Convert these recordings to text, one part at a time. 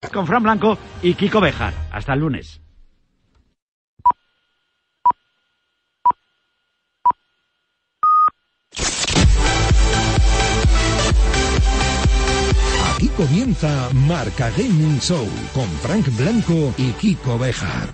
Con Fran Blanco y Kiko Bejar. Hasta el lunes. Aquí comienza Marca Gaming Show con Frank Blanco y Kiko Bejar.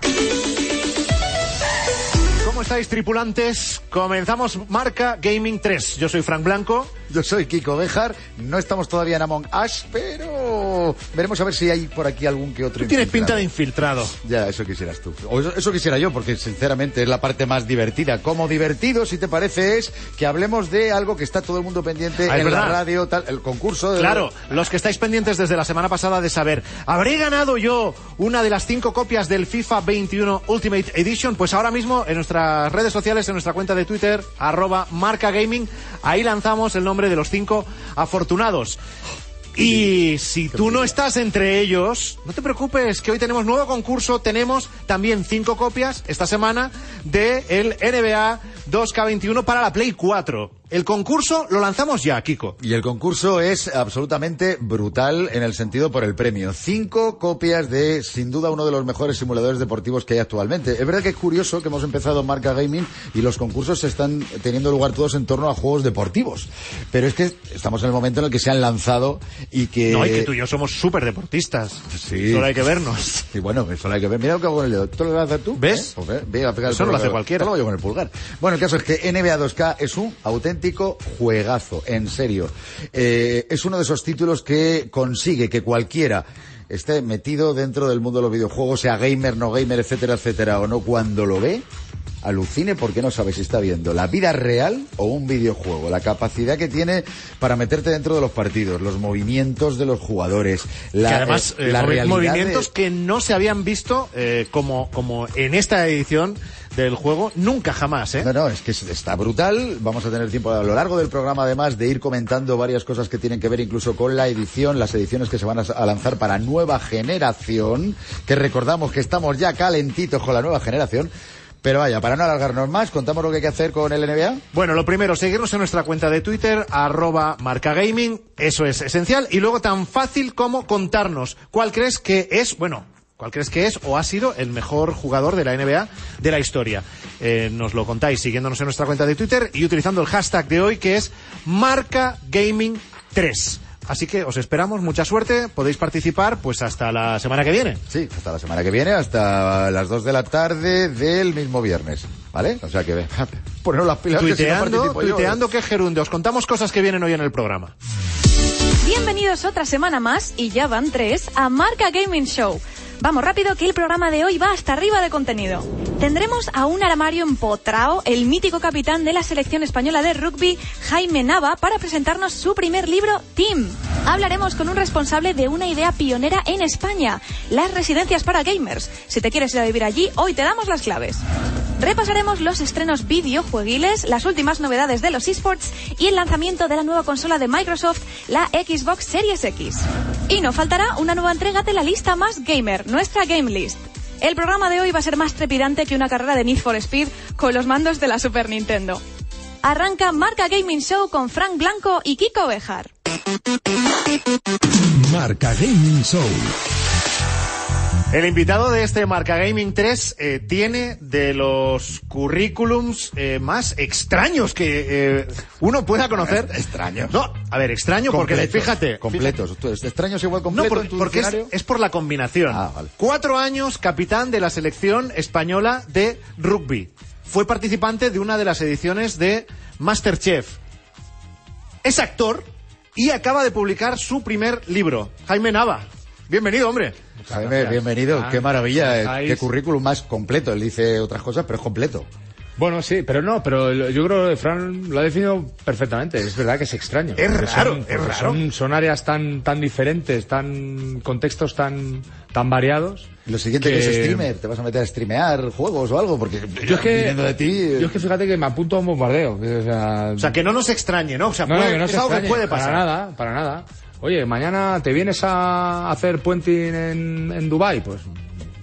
¿Cómo estáis, tripulantes? Comenzamos Marca Gaming 3. Yo soy Frank Blanco. Yo soy Kiko Bejar. No estamos todavía en Among Us, pero veremos a ver si hay por aquí algún que otro. Tú tienes pinta de infiltrado. Ya, eso quisieras tú. O eso, eso quisiera yo, porque sinceramente es la parte más divertida. Como divertido, si te parece, es que hablemos de algo que está todo el mundo pendiente Ah, en la radio, tal, el concurso. De... Claro, los que estáis pendientes desde la semana pasada de saber, ¿habré ganado yo una de las cinco copias del FIFA 21 Ultimate Edition? Pues ahora mismo en nuestras redes sociales, en nuestra cuenta de Twitter, arroba marca gaming, ahí lanzamos el nombre de los cinco afortunados. Y si tú no estás entre ellos, no te preocupes, que hoy tenemos nuevo concurso. Tenemos también cinco copias esta semana de el NBA 2K21 para la Play 4. El concurso lo lanzamos ya, Kiko. Y el concurso es absolutamente brutal en el sentido por el premio. Cinco copias de, sin duda, uno de los mejores simuladores deportivos que hay actualmente. Es verdad que es curioso que hemos empezado Marca Gaming y los concursos están teniendo lugar todos en torno a juegos deportivos. Pero es que estamos en el momento en el que se han lanzado y que... No, y que tú y yo somos súper deportistas. Sí. Solo hay que vernos. Y bueno, eso hay que ver. Mira lo que hago con el dedo. ¿Tú lo vas a hacer tú? ¿Ves? ¿Eh? Pues ve, ve a pegar Eso lo hace cualquiera. Lo hago yo con el pulgar. Bueno, el caso es que NBA 2K es un auténtico juegazo, en serio. Eh, es uno de esos títulos que consigue que cualquiera esté metido dentro del mundo de los videojuegos, sea gamer, no gamer, etcétera, etcétera, o no, cuando lo ve, alucine porque no sabe si está viendo la vida real o un videojuego, la capacidad que tiene para meterte dentro de los partidos, los movimientos de los jugadores, la, que además, eh, eh, la movi- realidad movimientos de- que no se habían visto eh, como, como en esta edición del juego, nunca jamás, ¿eh? No, no, es que es- está brutal. Vamos a tener tiempo a lo largo del programa, además, de ir comentando varias cosas que tienen que ver incluso con la edición, las ediciones que se van a lanzar para nueva generación, que recordamos que estamos ya calentitos con la nueva generación. Pero vaya, para no alargarnos más, contamos lo que hay que hacer con el NBA. Bueno, lo primero, seguirnos en nuestra cuenta de Twitter, arroba marcagaming, eso es esencial. Y luego tan fácil como contarnos cuál crees que es, bueno, cuál crees que es o ha sido el mejor jugador de la NBA de la historia. Eh, nos lo contáis siguiéndonos en nuestra cuenta de Twitter y utilizando el hashtag de hoy que es marcagaming3. Así que os esperamos, mucha suerte, podéis participar pues hasta la semana que viene. Sí, hasta la semana que viene, hasta las 2 de la tarde del mismo viernes. ¿Vale? O sea que, poneros las pilas que si no Tuiteando, yo, ¿eh? tuiteando que gerunde. Os contamos cosas que vienen hoy en el programa. Bienvenidos otra semana más, y ya van tres, a Marca Gaming Show. Vamos rápido que el programa de hoy va hasta arriba de contenido. Tendremos a un armario empotrao, el mítico capitán de la selección española de rugby, Jaime Nava, para presentarnos su primer libro, Team. Hablaremos con un responsable de una idea pionera en España, las residencias para gamers. Si te quieres ir a vivir allí, hoy te damos las claves. Repasaremos los estrenos videojueguiles, las últimas novedades de los esports y el lanzamiento de la nueva consola de Microsoft, la Xbox Series X. Y no faltará una nueva entrega de la lista más gamer, nuestra Game List. El programa de hoy va a ser más trepidante que una carrera de Need for Speed con los mandos de la Super Nintendo. Arranca Marca Gaming Show con Frank Blanco y Kiko Bejar. Marca Gaming Show. El invitado de este Marca Gaming 3 eh, tiene de los currículums eh, más extraños que eh, uno pueda conocer. Extraños. No, a ver, extraño porque Completos, fíjate. Completos. ¿Tú- ¿Extraños igual No, completo por- en tu porque es, es por la combinación. Ah, vale. Cuatro años capitán de la selección española de rugby. Fue participante de una de las ediciones de Masterchef. Es actor y acaba de publicar su primer libro. Jaime Nava. Bienvenido, hombre. Jaime, bienvenido. Ah, Qué maravilla. eh, estáis- Qué currículum más completo. Él dice otras cosas, pero es completo. Bueno, sí, pero no, pero yo creo que Fran lo ha definido perfectamente. Es verdad que es extraño. Es raro, son- es raro. Son, son áreas tan, tan diferentes, tan, contextos tan, tan variados. Lo siguiente que... Que- es streamer. ¿Te vas a meter a streamear juegos o algo? Porque Yo es que, viniendo de ti... yo es que fíjate que me apunto a un bombardeo. O sea, O sea, que no nos extrañe, ¿no? O sea, no, no, puede- que no es se algo que extrañe, puede pasar. Para nada, para nada. Oye, mañana te vienes a hacer puenting en, en Dubai, pues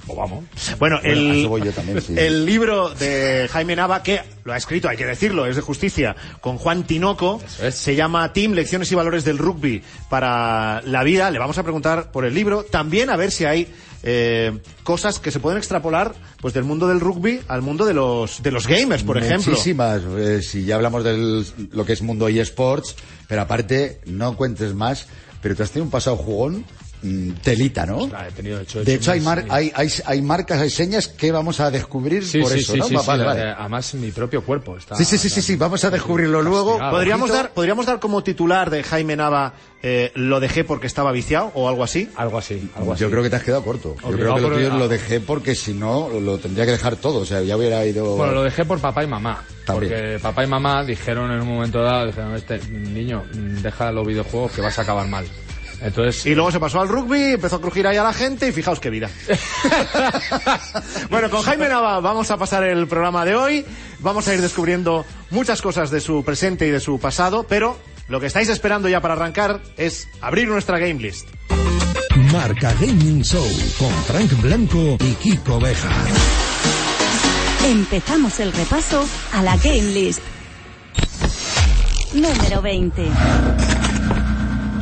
Pues vamos. Bueno, el, eso voy yo también, sí. el libro de Jaime Nava, que lo ha escrito, hay que decirlo, es de justicia, con Juan Tinoco, es. se llama Team, Lecciones y Valores del Rugby para la Vida. Le vamos a preguntar por el libro. También a ver si hay eh, cosas que se pueden extrapolar pues del mundo del rugby al mundo de los, de los gamers, por ejemplo. Muchísimas. eh, si ya hablamos de lo que es mundo eSports, pero aparte, no cuentes más, pero tú has tenido un pasado jugón mm, telita, ¿no? Claro, he tenido hecho- de hecho hay, mar- hay, hay, hay marcas, hay señas que vamos a descubrir Sí, por sí, eso, sí, ¿no? sí, Va- sí, vale, vale. Además, mi propio cuerpo está... Sí, sí, sí, sí, sí, vamos a descubrirlo luego. ¿Podríamos dar, ¿Podríamos dar como titular de Jaime Nava eh, lo dejé porque estaba viciado o algo así? Algo así, algo así. Yo creo que te has quedado corto. Yo creo que lo por- tuyo lo dejé porque si no lo tendría que dejar todo. O sea, ya hubiera ido. Bueno, lo dejé por papá y mamá. También. Porque papá y mamá dijeron en un momento dado, dijeron, este niño, mm, deja los videojuegos que vas a acabar mal. Entonces, Y luego se pasó al rugby, empezó a crujir ahí a la gente y fijaos qué vida. bueno, con Jaime Nava vamos a pasar el programa de hoy. Vamos a ir descubriendo muchas cosas de su presente y de su pasado, pero lo que estáis esperando ya para arrancar es abrir nuestra game list. Marca Gaming Show con Frank Blanco y Kiko Bejar. Empezamos el repaso a la Game List. Número 20.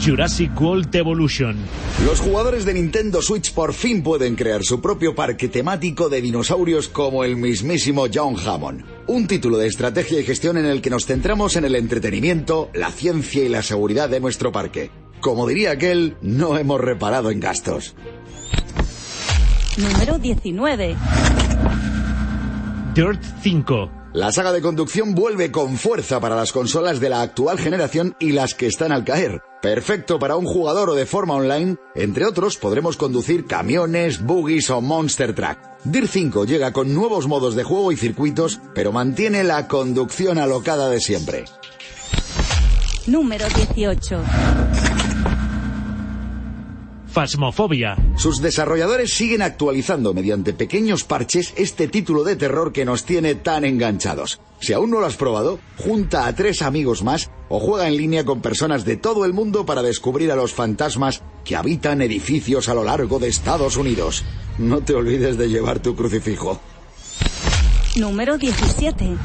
Jurassic World Evolution. Los jugadores de Nintendo Switch por fin pueden crear su propio parque temático de dinosaurios como el mismísimo John Hammond. Un título de estrategia y gestión en el que nos centramos en el entretenimiento, la ciencia y la seguridad de nuestro parque. Como diría aquel, no hemos reparado en gastos. Número 19. Dirt 5. La saga de conducción vuelve con fuerza para las consolas de la actual generación y las que están al caer. Perfecto para un jugador o de forma online, entre otros podremos conducir camiones, buggies o monster truck. Dir 5 llega con nuevos modos de juego y circuitos, pero mantiene la conducción alocada de siempre. Número 18. Phasmophobia. Sus desarrolladores siguen actualizando mediante pequeños parches este título de terror que nos tiene tan enganchados. Si aún no lo has probado, junta a tres amigos más o juega en línea con personas de todo el mundo para descubrir a los fantasmas que habitan edificios a lo largo de Estados Unidos. No te olvides de llevar tu crucifijo. Número 17.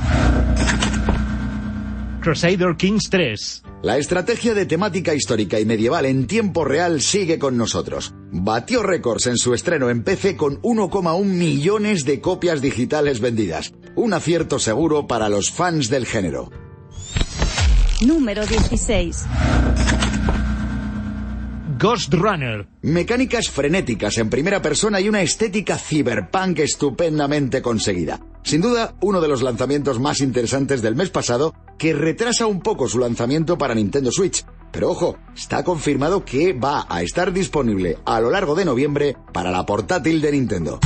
Crusader Kings 3. La estrategia de temática histórica y medieval en tiempo real sigue con nosotros. Batió récords en su estreno en PC con 1,1 millones de copias digitales vendidas. Un acierto seguro para los fans del género. Número 16. Ghost Runner. Mecánicas frenéticas en primera persona y una estética cyberpunk estupendamente conseguida. Sin duda, uno de los lanzamientos más interesantes del mes pasado, que retrasa un poco su lanzamiento para Nintendo Switch. Pero ojo, está confirmado que va a estar disponible a lo largo de noviembre para la portátil de Nintendo.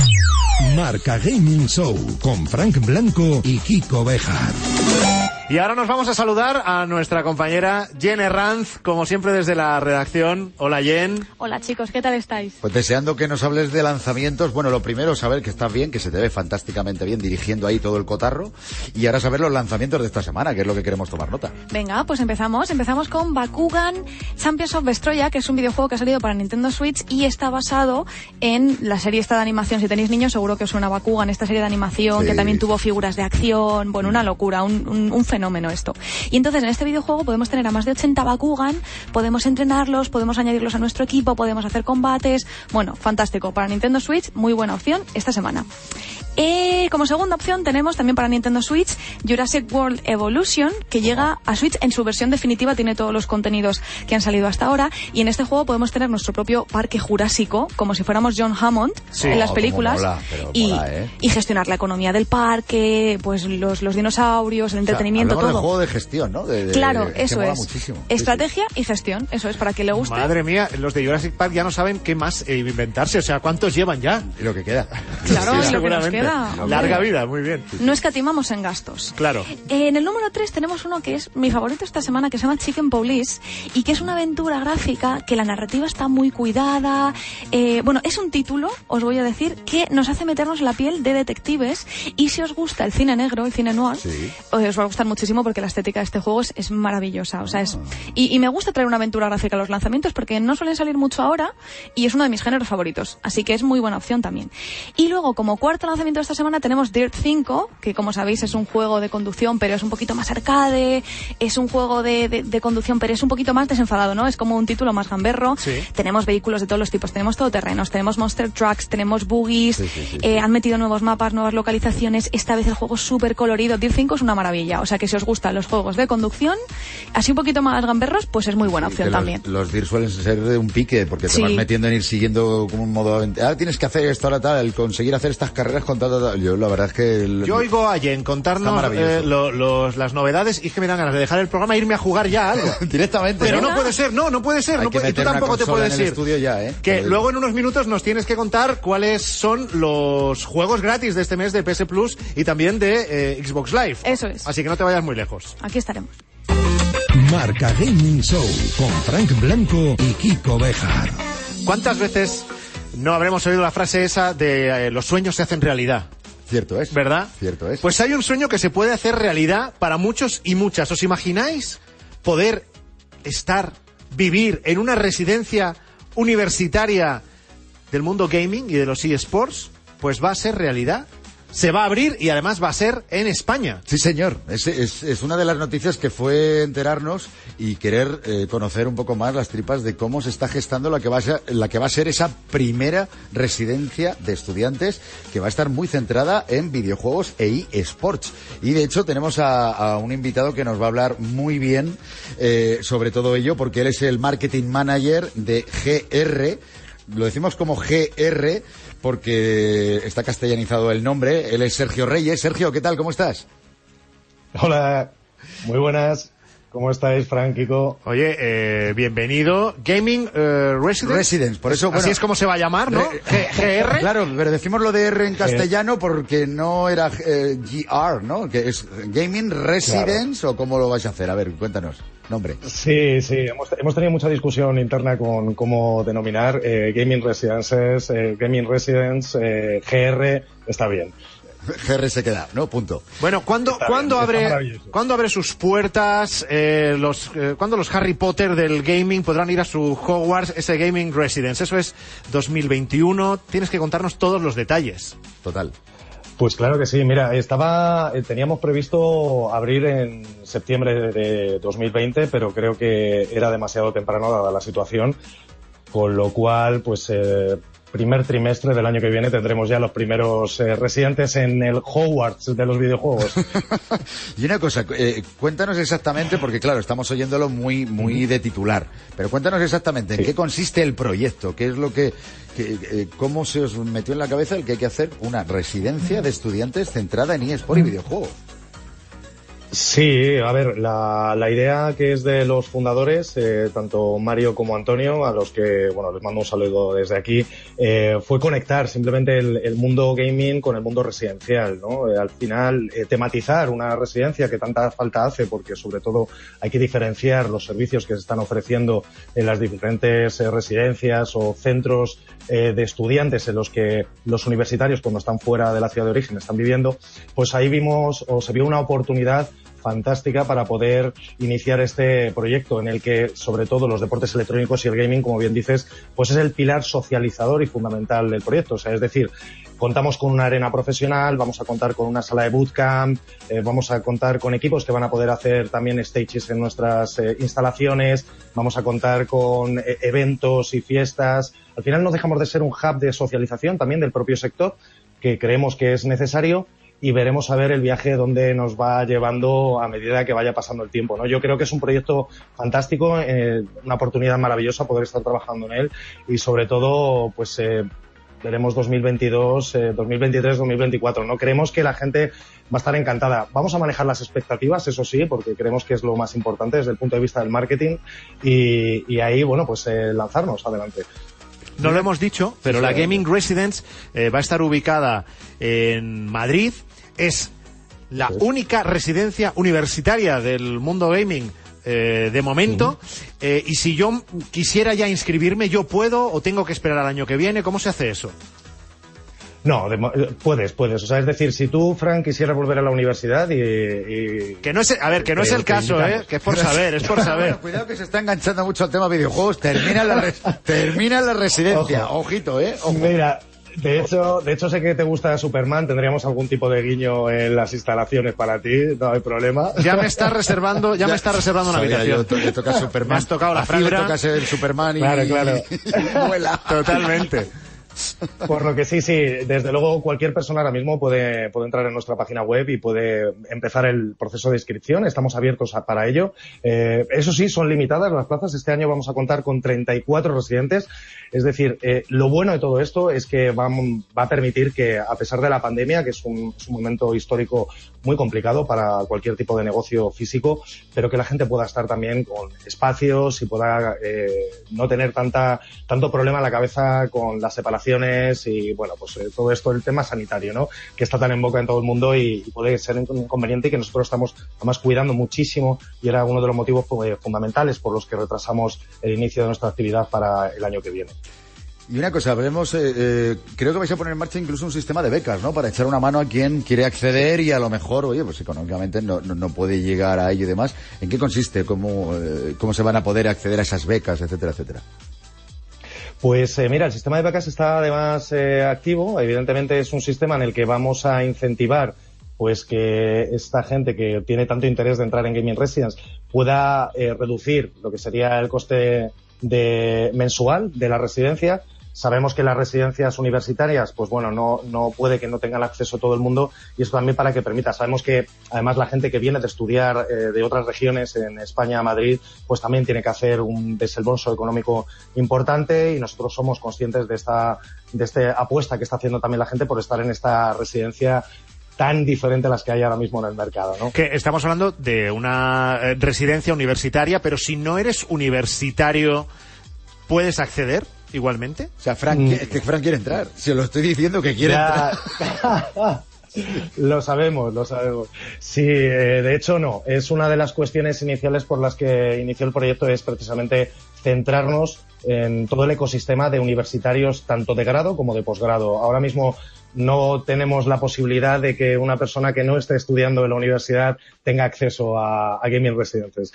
Marca Gaming Show con Frank Blanco y Kiko Bejar. Y ahora nos vamos a saludar a nuestra compañera Jen Herranz, como siempre desde la redacción. Hola Jen. Hola chicos, ¿qué tal estáis? Pues deseando que nos hables de lanzamientos. Bueno, lo primero, saber que estás bien, que se te ve fantásticamente bien dirigiendo ahí todo el cotarro. Y ahora saber los lanzamientos de esta semana, que es lo que queremos tomar nota. Venga, pues empezamos. Empezamos con Bakugan Champions of Vestroya, que es un videojuego que ha salido para Nintendo Switch y está basado en la serie esta de animación. Si tenéis niños, seguro que os suena Bakugan, esta serie de animación Sí. que también tuvo figuras de acción. Bueno, una locura, un, un- un fenómeno esto. Y entonces en este videojuego podemos tener a más de 80 Bakugan, podemos entrenarlos, podemos añadirlos a nuestro equipo, podemos hacer combates. Bueno, fantástico. Para Nintendo Switch, muy buena opción esta semana. Eh, como segunda opción tenemos también para Nintendo Switch Jurassic World Evolution, que llega a Switch en su versión definitiva, tiene todos los contenidos que han salido hasta ahora, y en este juego podemos tener nuestro propio parque jurásico, como si fuéramos John Hammond Sí. en las Oh, películas, mola, y, ¿eh? y gestionar la economía del parque, pues los, los dinosaurios, el O hablamos de todo. juego de gestión, ¿no? De- de- Claro, eso es. muchísimo. Sí, sí. Estrategia y gestión, eso es, para que le guste. Madre mía, los de Jurassic Park ya no saben qué más eh, inventarse. O sea, ¿cuántos llevan ya? Y lo que queda. Claro, Sí, y lo que nos seguramente. queda. vida. hombre. Larga vida, muy bien. No escatimamos en gastos. Claro. Eh, En el número 3 tenemos uno que es mi favorito esta semana, que se llama Chicken Police, y que es una aventura gráfica que la narrativa está muy cuidada. Eh, bueno, es un título, os voy a decir, que nos hace meternos en la piel de detectives, y si os gusta el cine negro, el cine noir, os va a gustar muchísimo porque la estética de este juego es, es maravillosa. O sea, es, y, y me gusta traer una aventura gráfica a los lanzamientos porque no suelen salir mucho ahora, y es uno de mis géneros favoritos. Así que es muy buena opción también. Y luego, como cuarto lanzamiento de esta semana, tenemos Dirt 5, que como sabéis es un juego de conducción, pero es un poquito más arcade, es un juego de, de- de conducción, pero es un poquito más desenfadado, ¿no? Es como un título más gamberro. Sí. Tenemos vehículos de todos los tipos, tenemos todoterrenos, tenemos monster trucks, tenemos buggies, eh, han metido nuevos mapas, nuevas localizaciones. Esta vez el juego es súper colorido. Dirt 5 es una maravilla. O sea que si os gustan los juegos de conducción, así un poquito más gamberros, pues es muy buena opción los, también. los DIR suelen ser de un pique, porque te Sí. vas metiendo en ir siguiendo como un modo... Ahora tienes que hacer esto, ahora tal, el conseguir hacer estas carreras con tal, tal, tal. Yo la verdad es que... el- Yo oigo a Jen contarnos eh, lo- los- las novedades y es que me dan ganas de dejar el programa e irme a jugar ya algo. Directamente. Pero ¿no? no puede ser, no, no puede ser. Hay no puede- y tú tampoco te puedes ir. estudio ya, ¿eh? Que luego en unos minutos nos tienes que contar cuáles son los juegos gratis de este mes de PS Plus y también de eh, Xbox Live. Eso es. Así que no te vayas muy lejos. Aquí estaremos. Marca Gaming Show con Frank Blanco y Kiko Bejar. ¿Cuántas veces no habremos oído la frase esa de eh, los sueños se hacen realidad? Cierto es. ¿Verdad? Cierto es. Pues hay un sueño que se puede hacer realidad para muchos y muchas. ¿Os imagináis poder estar, vivir en una residencia universitaria del mundo gaming y de los eSports? Pues va a ser realidad. Se va a abrir y además va a ser en España. Sí, señor. Es, una de las noticias que fue enterarnos y querer eh, conocer un poco más las tripas de cómo se está gestando la que, va a ser, la que va a ser esa primera residencia de estudiantes que va a estar muy centrada en videojuegos e eSports. Y de hecho tenemos a, a un invitado que nos va a hablar muy bien eh, sobre todo ello porque él es el marketing manager de GR. Lo decimos como GR porque está castellanizado el nombre. Él es Sergio Reyes. Sergio, ¿qué tal? ¿Cómo estás? Hola, muy buenas. ¿Cómo estáis, Frank, Kiko? Oye, eh, bienvenido. Gaming eh, Residence. Residence, por eso, Así bueno, es como se va a llamar, ¿no? GR. Claro, pero decimos lo de R en castellano porque no era eh, GR, ¿no? Que es Gaming Residence o cómo lo vais a hacer. A ver, cuéntanos. Nombre. Sí, sí, hemos, hemos tenido mucha discusión interna con cómo denominar eh, Gaming Residences, eh, Gaming Residence, eh, GR, está bien. GR se queda, ¿no? Punto. Bueno, ¿cuándo, Está ¿cuándo bien, está abre. ¿cuándo abre sus puertas? Eh, los, eh, ¿Cuándo los Harry Potter del gaming podrán ir a su Hogwarts, ese Gaming Residence? Eso es 2021. Tienes que contarnos todos los detalles. Total. Pues claro que sí, mira, estaba, eh, teníamos previsto abrir en septiembre de 2020, pero creo que era demasiado temprano dada la situación, con lo cual, pues, eh, primer trimestre del año que viene tendremos ya los primeros eh, residentes en el Hogwarts de los videojuegos. Y una cosa, eh, cuéntanos exactamente, porque claro, estamos oyéndolo muy, muy de titular, pero cuéntanos exactamente en Sí. qué consiste el proyecto, qué es lo que, que, eh, cómo se os metió en la cabeza el que hay que hacer una residencia de estudiantes centrada en eSport y videojuegos. Sí, a ver, la, la idea que es de los fundadores, eh, tanto Mario como Antonio, a los que, bueno, les mando un saludo desde aquí, eh, fue conectar simplemente el, el mundo gaming con el mundo residencial, ¿no? Eh, al final, eh, tematizar una residencia que tanta falta hace, porque sobre todo hay que diferenciar los servicios que se están ofreciendo en las diferentes eh, residencias o centros de estudiantes en los que los universitarios, cuando están fuera de la ciudad de origen, están viviendo, pues ahí vimos o se vio una oportunidad fantástica para poder iniciar este proyecto en el que sobre todo los deportes electrónicos y el gaming, como bien dices, pues es el pilar socializador y fundamental del proyecto. O sea, es decir, contamos con una arena profesional, vamos a contar con una sala de bootcamp, eh, vamos a contar con equipos que van a poder hacer también stages en nuestras eh, instalaciones, vamos a contar con eh, eventos y fiestas. Al final no dejamos de ser un hub de socialización también del propio sector que creemos que es necesario y veremos a ver el viaje donde nos va llevando a medida que vaya pasando el tiempo. ¿no? Yo creo que es un proyecto fantástico, eh, una oportunidad maravillosa poder estar trabajando en él y sobre todo, pues eh, veremos 2022, eh, 2023, 2024. No creemos que la gente va a estar encantada. Vamos a manejar las expectativas, eso sí, porque creemos que es lo más importante desde el punto de vista del marketing y, y ahí, bueno, pues eh, lanzarnos adelante. no lo hemos dicho, pero la Gaming Residence eh, va a estar ubicada en Madrid. Es la única residencia universitaria del mundo gaming eh, de momento. Eh, y si yo quisiera ya inscribirme, ¿yo puedo o tengo que esperar al año que viene? ¿Cómo se hace eso? No, de eh, puedes, puedes. O sea, es decir, si tú, Frank, quisieras volver a la universidad y... y- Que no es, a ver, que no es el caso. ¿eh? Que es por saber, es por saber. Bueno, cuidado que se está enganchando mucho al tema videojuegos. Termina la, res- termina la residencia. Ojo. Ojito, ¿eh? Ojo. Mira, de hecho, de hecho sé que te gusta Superman, tendríamos algún tipo de guiño en las instalaciones para ti, no hay problema. Ya me está reservando, ya, me está reservando una habitación. yo, to- le toca Superman. Me has tocado la A Fran le fibra. toca ser Superman y, Claro, claro. y vuela. Totalmente. Por lo que sí, sí, desde luego cualquier persona ahora mismo puede, puede entrar en nuestra página web y puede empezar el proceso de inscripción. Estamos abiertos a- para ello. Eh, eso sí, son limitadas las plazas. Este año vamos a contar con 34 residentes. Es decir, eh, lo bueno de todo esto es que va, va a permitir que, a pesar de la pandemia, que es un, es un momento histórico muy complicado para cualquier tipo de negocio físico, pero que la gente pueda estar también con espacios y pueda eh, no tener tanta, tanto problema en la cabeza con las y, bueno, pues eh, todo esto, el tema sanitario, ¿no? Que está tan en boca en todo el mundo y, puede ser un inconveniente y que nosotros estamos además cuidando muchísimo y era uno de los motivos eh, fundamentales por los que retrasamos el inicio de nuestra actividad para el año que viene. Y una cosa, hablemos, eh, creo que vais a poner en marcha incluso un sistema de becas, ¿no? Para echar una mano a quien quiere acceder y a lo mejor, oye, pues económicamente no, no, puede llegar a ello y demás. ¿En qué consiste? ¿Cómo, ¿Cómo se van a poder acceder a esas becas, etcétera, etcétera? Pues eh, mira, el sistema de becas está además eh, activo. Evidentemente es un sistema en el que vamos a incentivar pues que esta gente que tiene tanto interés de entrar en Gaming Residence pueda eh, reducir lo que sería el coste de mensual de la residencia. Sabemos que las residencias universitarias, pues bueno, no, no puede que no tengan acceso todo el mundo y eso también para que permita. Sabemos que además la gente que viene de estudiar eh, de otras regiones en España, Madrid, pues también tiene que hacer un desembolso económico importante y nosotros somos conscientes de esta, de esta apuesta que está haciendo también la gente por estar en esta residencia tan diferente a las que hay ahora mismo en el mercado, ¿no? Que estamos hablando de una eh, residencia universitaria, pero si no eres universitario, ¿puedes acceder igualmente? O sea, Frank, Mm. es que Frank quiere entrar. Se lo estoy diciendo que quiere Ya. entrar. lo sabemos, lo sabemos. Sí, eh, de hecho no. Es una de las cuestiones iniciales por las que inició el proyecto es precisamente centrarnos en todo el ecosistema de universitarios, tanto de grado como de posgrado. Ahora mismo no tenemos la posibilidad de que una persona que no esté estudiando en la universidad tenga acceso a, a gaming residences.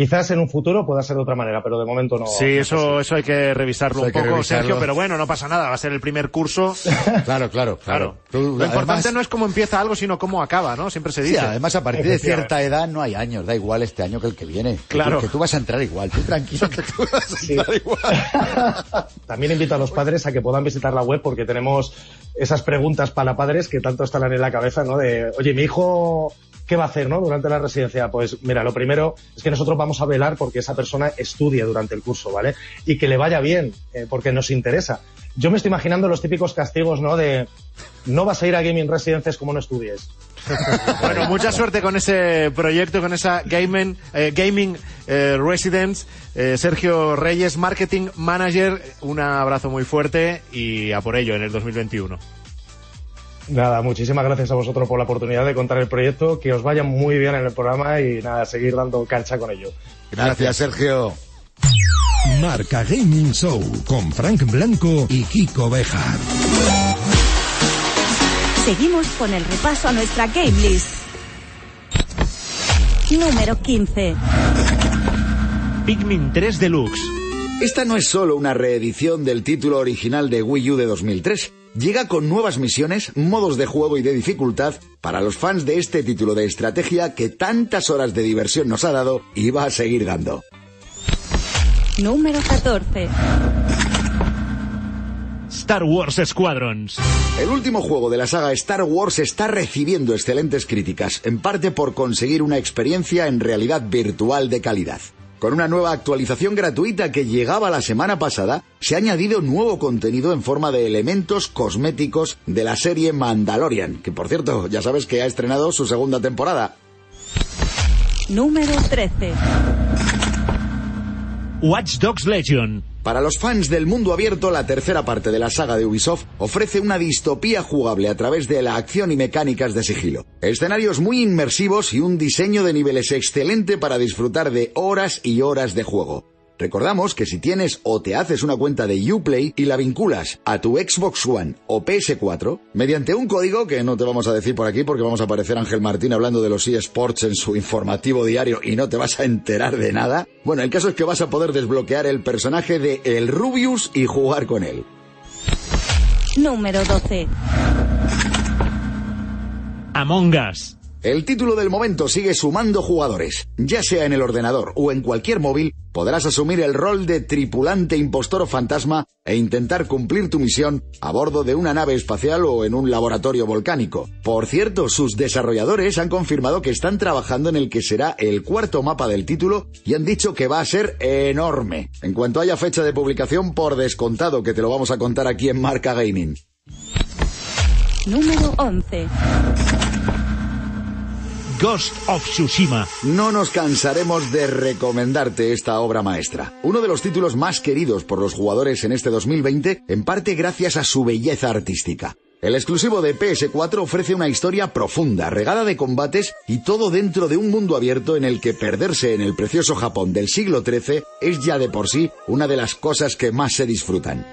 Quizás en un futuro pueda ser de otra manera, pero de momento no. Sí, eso, eso hay que revisarlo Eso un que poco, revisarlo. Sergio, pero bueno, no pasa nada, va a ser el primer curso. Claro, claro, claro. Claro. Tú, Lo importante además- no es cómo empieza algo, sino cómo acaba, ¿no? Siempre se Sí, dice. además a partir de cierta edad no hay años, da igual este año que el que viene. Que Claro. tú- Que tú vas a entrar igual, tú tranquilo que tú vas a Sí. entrar igual. También invito a los padres a que puedan visitar la web porque tenemos esas preguntas para padres que tanto estarán en la cabeza, ¿no? De, oye, mi hijo, ¿qué va a hacer, no? Durante la residencia. Pues mira, lo primero es que nosotros vamos a velar porque esa persona estudie durante el curso, ¿vale? Y que le vaya bien, eh, porque nos interesa. Yo me estoy imaginando los típicos castigos, ¿no? De, no vas a ir a gaming residences como no estudies. Bueno, mucha suerte con ese proyecto, con esa gaming, eh, gaming eh, residence. Eh, Sergio Reyes, marketing manager, un abrazo muy fuerte y a por ello en el 2021. Nada, muchísimas gracias a vosotros por la oportunidad de contar el proyecto, que os vaya muy bien en el programa y nada, seguir dando cancha con ello. Gracias, Sergio. Marca Gaming Show con Frank Blanco y Kiko Bejar. Seguimos con el repaso a nuestra game list. Número 15. Pikmin 3 Deluxe. Esta no es solo una reedición del título original de Wii U de 2003. Llega con nuevas misiones, modos de juego y de dificultad para los fans de este título de estrategia que tantas horas de diversión nos ha dado y va a seguir dando. Número 14. Star Wars Squadrons. El último juego de la saga Star Wars está recibiendo excelentes críticas, en parte por conseguir una experiencia en realidad virtual de calidad. Con una nueva actualización gratuita que llegaba la semana pasada, se ha añadido nuevo contenido en forma de elementos cosméticos de la serie Mandalorian, que por cierto, ya sabes que ha estrenado su segunda temporada. Número 13. Watch Dogs Legion. Para los fans del mundo abierto, la tercera parte de la saga de Ubisoft ofrece una distopía jugable a través de la acción y mecánicas de sigilo. Escenarios muy inmersivos y un diseño de niveles excelente para disfrutar de horas y horas de juego. Recordamos que si tienes o te haces una cuenta de Uplay y la vinculas a tu Xbox One o PS4, mediante un código que no te vamos a decir por aquí porque vamos a aparecer Ángel Martín hablando de los eSports en su informativo diario y no te vas a enterar de nada, bueno, el caso es que vas a poder desbloquear el personaje de El Rubius y jugar con él. Número 12. Among Us. El título del momento sigue sumando jugadores. Ya sea en el ordenador o en cualquier móvil, podrás asumir el rol de tripulante impostor o fantasma e intentar cumplir tu misión a bordo de una nave espacial o en un laboratorio volcánico. Por cierto, sus desarrolladores han confirmado que están trabajando en el que será el cuarto mapa del título y han dicho que va a ser enorme. En cuanto haya fecha de publicación, por descontado que te lo vamos a contar aquí en Marca Gaming. Número 11. Ghost of Tsushima. No nos cansaremos de recomendarte esta obra maestra. Uno de los títulos más queridos por los jugadores en este 2020, en parte gracias a su belleza artística. El exclusivo de PS4 ofrece una historia profunda, regada de combates y todo dentro de un mundo abierto en el que perderse en el precioso Japón del siglo XIII es ya de por sí una de las cosas que más se disfrutan.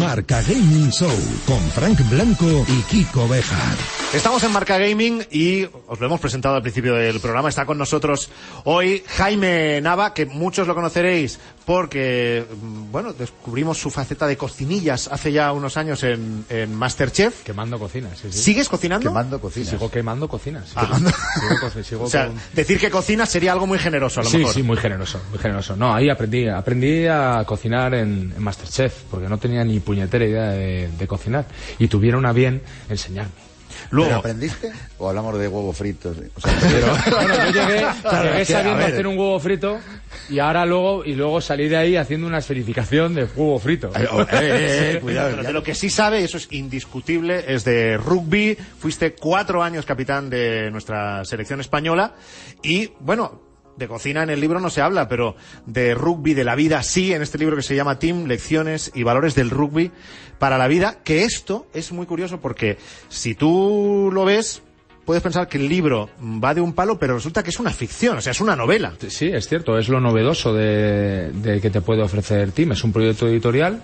Marca Gaming Show con Frank Blanco y Kiko Bejar. Estamos en Marca Gaming y os lo hemos presentado al principio del programa. Está con nosotros hoy Jaime Nava, que muchos lo conoceréis porque, mm, bueno, descubrimos su faceta de cocinillas hace ya unos años en, en Masterchef. Quemando cocinas, sí, sí. ¿Sigues cocinando? Quemando cocinas. Sigo quemando cocinas. sí. Ah. Sigo sigo O sea, con- decir que cocinas sería algo muy generoso a lo sí, mejor. sí, muy generoso, muy generoso. No, ahí aprendí, aprendí a cocinar en, en Masterchef, porque no tenía ni puñetera idea de, de cocinar. Y tuvieron a bien enseñarme. ¿Pero Luego, aprendiste? ¿O hablamos de huevos fritos? O sea, Pero bueno, yo llegué, llegué es que, a sabiendo ver. hacer un huevo frito y ahora luego y luego salí de ahí haciendo una esferificación de huevo frito. Eh, oh, eh, eh, cuidado. Pero ya. de lo que sí sabe, y eso es indiscutible, es de rugby. Fuiste cuatro años capitán de nuestra selección española. Y, bueno, de cocina en el libro no se habla, pero de rugby, de la vida, sí, en este libro que se llama Team, Lecciones y Valores del Rugby para la Vida. Que esto es muy curioso porque si tú lo ves, puedes pensar que el libro va de un palo, pero resulta que es una ficción, o sea, es una novela. Sí, es cierto, es lo novedoso de, de que te puede ofrecer Team. Es un proyecto editorial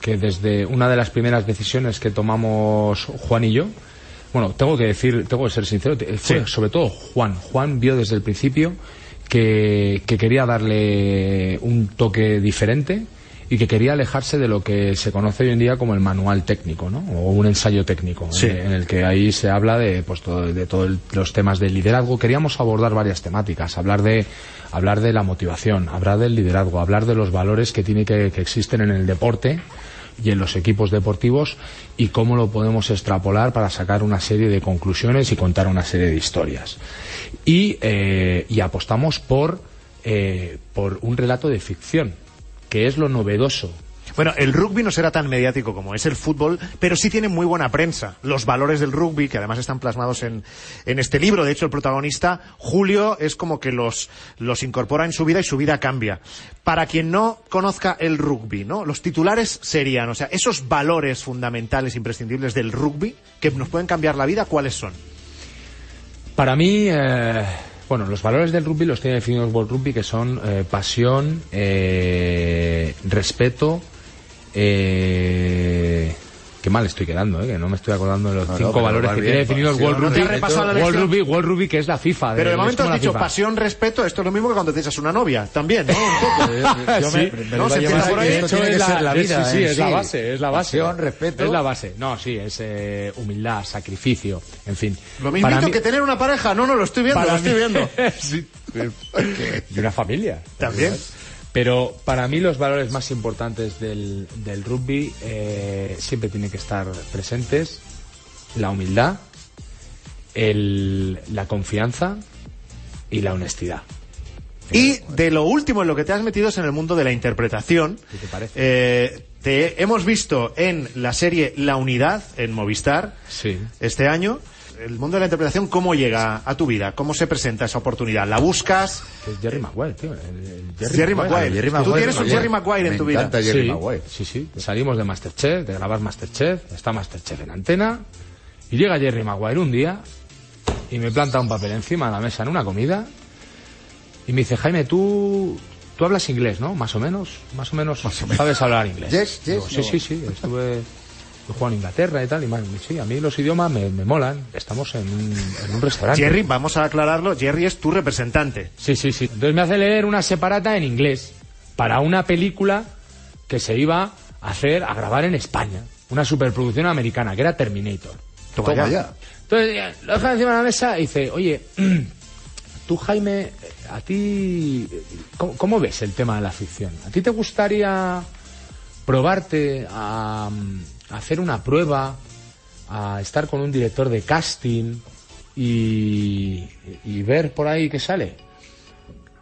que desde una de las primeras decisiones que tomamos Juan y yo, bueno, tengo que decir, tengo que ser sincero, fue sobre todo Juan. Juan vio desde el principio que, que quería darle un toque diferente y que quería alejarse de lo que se conoce hoy en día como el manual técnico, ¿no? O un ensayo técnico, Sí. en, en el que ahí se habla de, pues, todo, de todos los temas del liderazgo. Queríamos abordar varias temáticas, hablar de, hablar de la motivación, hablar del liderazgo, hablar de los valores que tiene que, que existen en el deporte y en los equipos deportivos y cómo lo podemos extrapolar para sacar una serie de conclusiones y contar una serie de historias. Y, eh, apostamos por, eh, por un relato de ficción, que es lo novedoso. Bueno, el rugby no será tan mediático como es el fútbol, pero sí tiene muy buena prensa. Los valores del rugby, que además están plasmados en, en este libro. De hecho, el protagonista, Julio, es como que los, los incorpora en su vida y su vida cambia. Para quien no conozca el rugby, ¿no? Los titulares serían, o sea, esos valores fundamentales, imprescindibles del rugby, que nos pueden cambiar la vida, ¿cuáles son? Para mí, eh, bueno, los valores del rugby los tiene definidos World Rugby, que son eh, pasión, eh, respeto, eh, Qué mal estoy quedando, ¿eh? que no me estoy acordando de los No, no, cinco pero valores va que bien, tiene definidos pasión, World Rugby. Repasado la World. Rugby, World Rugby, que es la FIFA. de- Pero de momento has dicho FIFA. pasión, respeto, esto es lo mismo que cuando te echas una novia, también, ¿no? Un poco. Yo Sí. me, No, se empieza por ahí. esto hecho, tiene que es ser la- la vida. Sí, sí, en es la base, es la base. Pasión, respeto. Es la base. No, sí, es eh, humildad, sacrificio, en fin. Lo mismo mí- que tener una pareja, no, no, lo estoy viendo, lo estoy viendo. Sí. De una familia. También. Pero para mí los valores más importantes del, del rugby eh, siempre tienen que estar presentes. La humildad, el- la confianza y la honestidad. Y de lo último en lo que te has metido es en el mundo de la interpretación. ¿Qué te parece? Eh, te hemos visto en la serie La Unidad en Movistar Sí. este año. El mundo de la interpretación, ¿cómo llega a tu vida? ¿Cómo se presenta esa oportunidad? ¿La buscas? Es Jerry Maguire, tío. el- el Jerry Maguire. Jerry Tú Maguire, tienes un Jerry Maguire en me tu vida. encanta Jerry sí, Maguire. sí, sí. Salimos de Masterchef, de grabar Masterchef, está Masterchef en antena, y llega Jerry Maguire un día y me planta un papel encima de la mesa en una comida y me dice, Jaime, tú, tú hablas inglés, ¿no? Más o menos, más o menos, sabes hablar inglés. Yes, yes, Digo, sí, no. sí, sí, estuve... He jugado en Inglaterra y tal, y man, sí, a mí los idiomas me, me molan. Estamos en un, en un restaurante. Jerry, vamos a aclararlo, Jerry es tu representante. Sí, sí, sí. Entonces me hace leer una separata en inglés para una película que se iba a hacer, a grabar en España. Una superproducción americana, que era Terminator. Toma ya. Entonces eh, lo deja encima de la mesa y dice, oye, tú Jaime, eh, a ti, eh, ¿cómo, cómo ves el tema de la ficción? ¿A ti te gustaría probarte a, mm, a hacer una prueba, a estar con un director de casting y, y ver por ahí qué sale?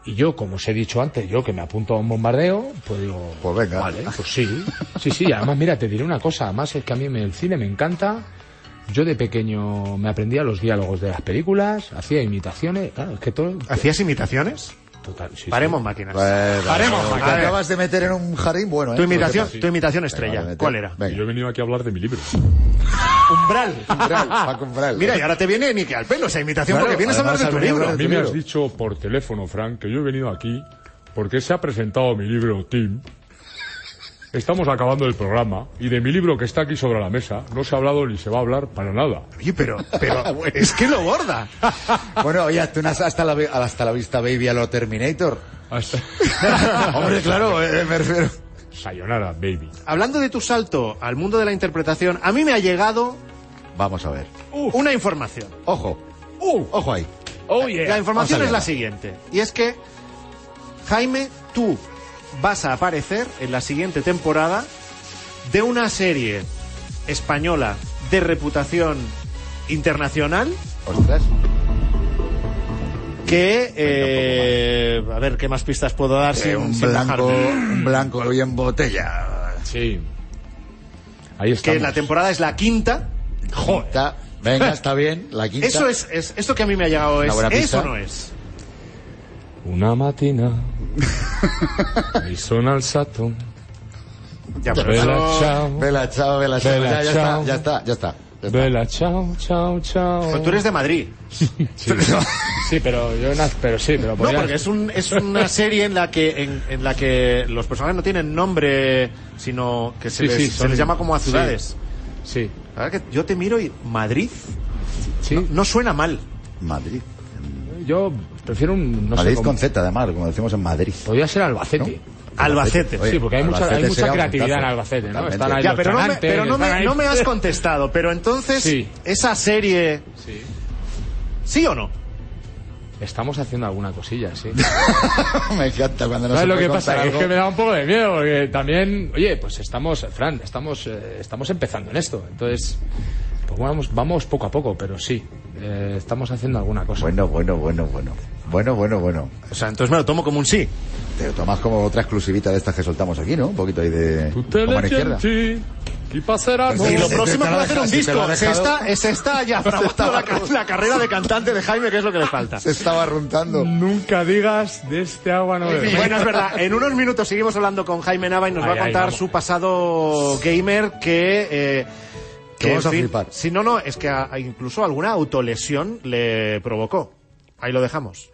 Y yo, como os he dicho antes, yo que me apunto a un bombardeo, pues digo, Pues venga. vale, pues sí, sí, sí, además mira, te diré una cosa, además es que a mí el cine me encanta, yo de pequeño me aprendía los diálogos de las películas, hacía imitaciones, claro, es que todo... ¿Hacías imitaciones? Total, sí, sí. Paremos máquinas. Bueno, Paremos máquinas. acabas de meter en un jardín bueno, ¿eh? Tu imitación, Pues, tu imitación estrella. ¿cuál era? Venga. Yo he venido aquí a hablar de mi libro. Umbral. Umbral, Paco Umbral. Mira, y ahora te viene ni que al pelo esa imitación Claro, porque vienes a hablar de tu libro. a mí me has dicho por teléfono, Frank, que yo he venido aquí porque se ha presentado mi libro Tim. Estamos acabando el programa y de mi libro que está aquí sobre la mesa no se ha hablado ni se va a hablar para nada. Oye, pero, pero es que lo borda. Bueno, oye, hasta la, hasta la vista, baby, a lo Terminator. Hasta... Hombre, claro, eh, me refiero. Sayonara, baby. Hablando de tu salto al mundo de la interpretación, a mí me ha llegado Vamos a ver. una información. Ojo. Ojo ahí. Oh, yeah. La información es la siguiente. Y es que, Jaime, tú vas a aparecer en la siguiente temporada de una serie española de reputación internacional Ostras. que... eh, a ver, ¿qué más pistas puedo dar Eh, sin, un sin blanco, un blanco bien botella. Sí. Ahí Que estamos. la temporada es la quinta. Está- venga, está bien. La quinta. Eso es, es- esto que a mí me ha llegado es... Eso no es. Una mattina mi suena al sato. Ya, pero Bella eso- ciao. Vela, chao, vela, chao. Vela, Ya, ya chao. está, ya está, ya está. Ya está. Bella, chao, chao, chao. Pues tú eres de Madrid. Sí, Sí, pero yo pero sí, pero No, podría- porque es, un, es una serie en la que en, en la que los personajes no tienen nombre, sino que se, Sí, les, sí, se son- les llama como a ciudades. Sí, La verdad que yo te miro y Madrid sí. no suena mal. Madrid. Yo prefiero un no Madrid sé con cómo, Z, además, como decimos en Madrid. podría ser Albacete. Albacete. Oye, sí, porque hay mucha, hay mucha creatividad en. Albacete, ¿no? Están ahí Ya, pero, no me, pero no, me, no me has contestado. Pero entonces, Sí. esa serie, Sí. ¿sí o no? Estamos haciendo alguna cosilla, sí. Me encanta cuando no ¿Sabes lo que pasa? Que es algo. que me da un poco de miedo, porque también, oye, pues estamos, Fran, estamos, eh, estamos empezando en esto. Entonces, pues vamos, vamos poco a poco, pero sí, eh, estamos haciendo alguna cosa. Bueno, bueno, bueno, bueno. Bueno, bueno, bueno. O sea, entonces me lo tomo como un sí. Te lo tomas como otra exclusivita de estas que soltamos aquí, ¿no? Un poquito ahí de... Como a la le izquierda. che passeranno. Pues Y lo próximo que va a ha hacer un disco. Se está, se está ya fraguando la, ca- la carrera de cantante de Jaime, que es lo que le falta. Se estaba runtando. Nunca digas de este agua no beberé. Bueno, es verdad. En unos minutos seguimos hablando con Jaime Nava y nos va Ay, a ay, contar vamos. su pasado gamer que... eh, Que vamos a fin, flipar. Si no, no, es que a- a incluso alguna autolesión le provocó. Ahí lo dejamos.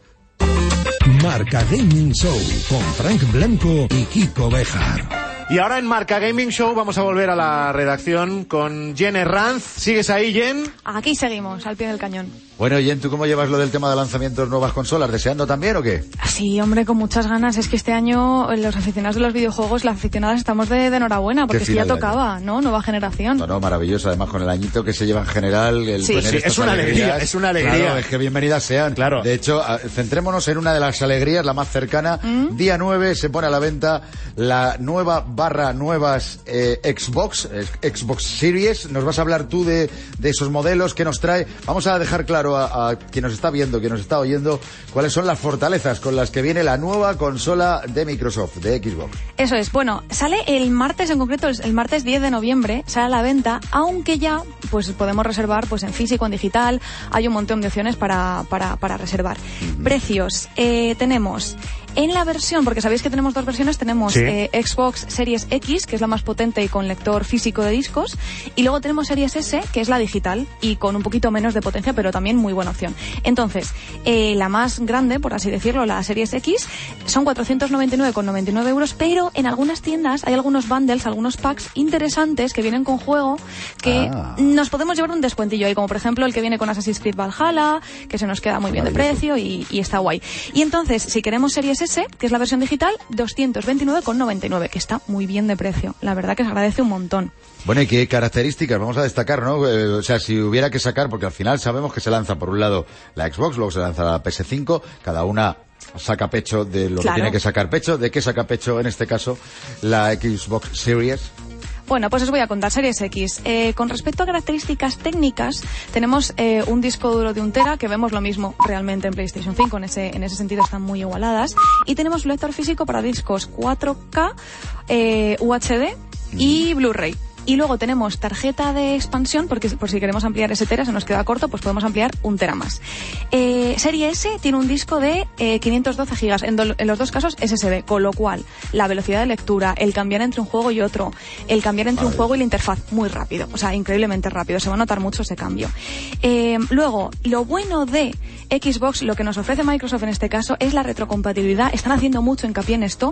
Marca Gaming Show con Frank Blanco y Kiko Bejar. Y ahora en Marca Gaming Show vamos a volver a la redacción con Jen Herranz. ¿Sigues ahí, Jen? Aquí seguimos, al pie del cañón. Bueno, Jen, ¿tú cómo llevas lo del tema de lanzamientos de nuevas consolas? ¿Deseando también o qué? Sí, hombre, con muchas ganas. Es que este año eh, los aficionados de los videojuegos, las aficionadas, estamos de, de enhorabuena, porque Qué sí ya tocaba, ¿no? Nueva generación. No, no, maravilloso. Además, con el añito que se lleva en general. El Sí. Sí, es una alegría, es una alegría. Claro, es que bienvenidas sean. Claro. De hecho, centrémonos en una de las alegrías, la más cercana. ¿Mm? Día 9 se pone a la venta la nueva barra nuevas eh, Xbox, eh, Xbox Series. Nos vas a hablar tú de, de esos modelos que nos trae. Vamos a dejar claro a, a quien nos está viendo, quien nos está oyendo, cuáles son las fortalezas con las que viene la nueva consola de Microsoft, de Xbox. Eso es. Bueno, sale el martes, en concreto el martes 10 de noviembre, sale a la venta, aunque ya pues podemos reservar pues en físico, en digital, hay un montón de opciones para, para, para reservar. Precios, eh, tenemos en la versión, porque sabéis que tenemos dos versiones, tenemos Sí. eh, Xbox Series X, que es la más potente y con lector físico de discos, y luego tenemos Series S, que es la digital y con un poquito menos de potencia, pero también muy buena opción. Entonces, eh, la más grande, por así decirlo, la Series X, son 499,99 euros, pero en algunas tiendas hay algunos bundles, algunos packs interesantes que vienen con juego que Ah. nos podemos llevar un descuentillo ahí, como por ejemplo el que viene con Assassin's Creed Valhalla, que se nos queda muy bien de precio y, y está guay. Y entonces, si queremos Series Que es la versión digital, 229,99, que está muy bien de precio. La verdad que se agradece un montón. Bueno, ¿y qué características vamos a destacar, no? Eh, o sea, si hubiera que sacar, porque al final sabemos que se lanza por un lado la Xbox, luego se lanza la PS5, cada una saca pecho de lo Claro. que tiene que sacar pecho. ¿De qué saca pecho en este caso la Xbox Series? Bueno, pues os voy a contar Series X. Eh, con respecto a características técnicas, tenemos eh, un disco duro de un tera, que vemos lo mismo realmente en PlayStation 5, en ese, en ese sentido están muy igualadas. Y tenemos un lector físico para discos 4K, eh, UHD y Blu-ray. Y luego tenemos tarjeta de expansión, porque por si queremos ampliar ese tera, se nos queda corto, pues podemos ampliar un tera más. Eh, serie S tiene un disco de eh, 512 gigas, en, do- en los dos casos SSD, con lo cual la velocidad de lectura, el cambiar entre un juego y otro, el cambiar entre un juego y la interfaz, muy rápido, o sea, increíblemente rápido, se va a notar mucho ese cambio. Eh, luego, lo bueno de Xbox, lo que nos ofrece Microsoft en este caso, es la retrocompatibilidad, están haciendo mucho hincapié en esto.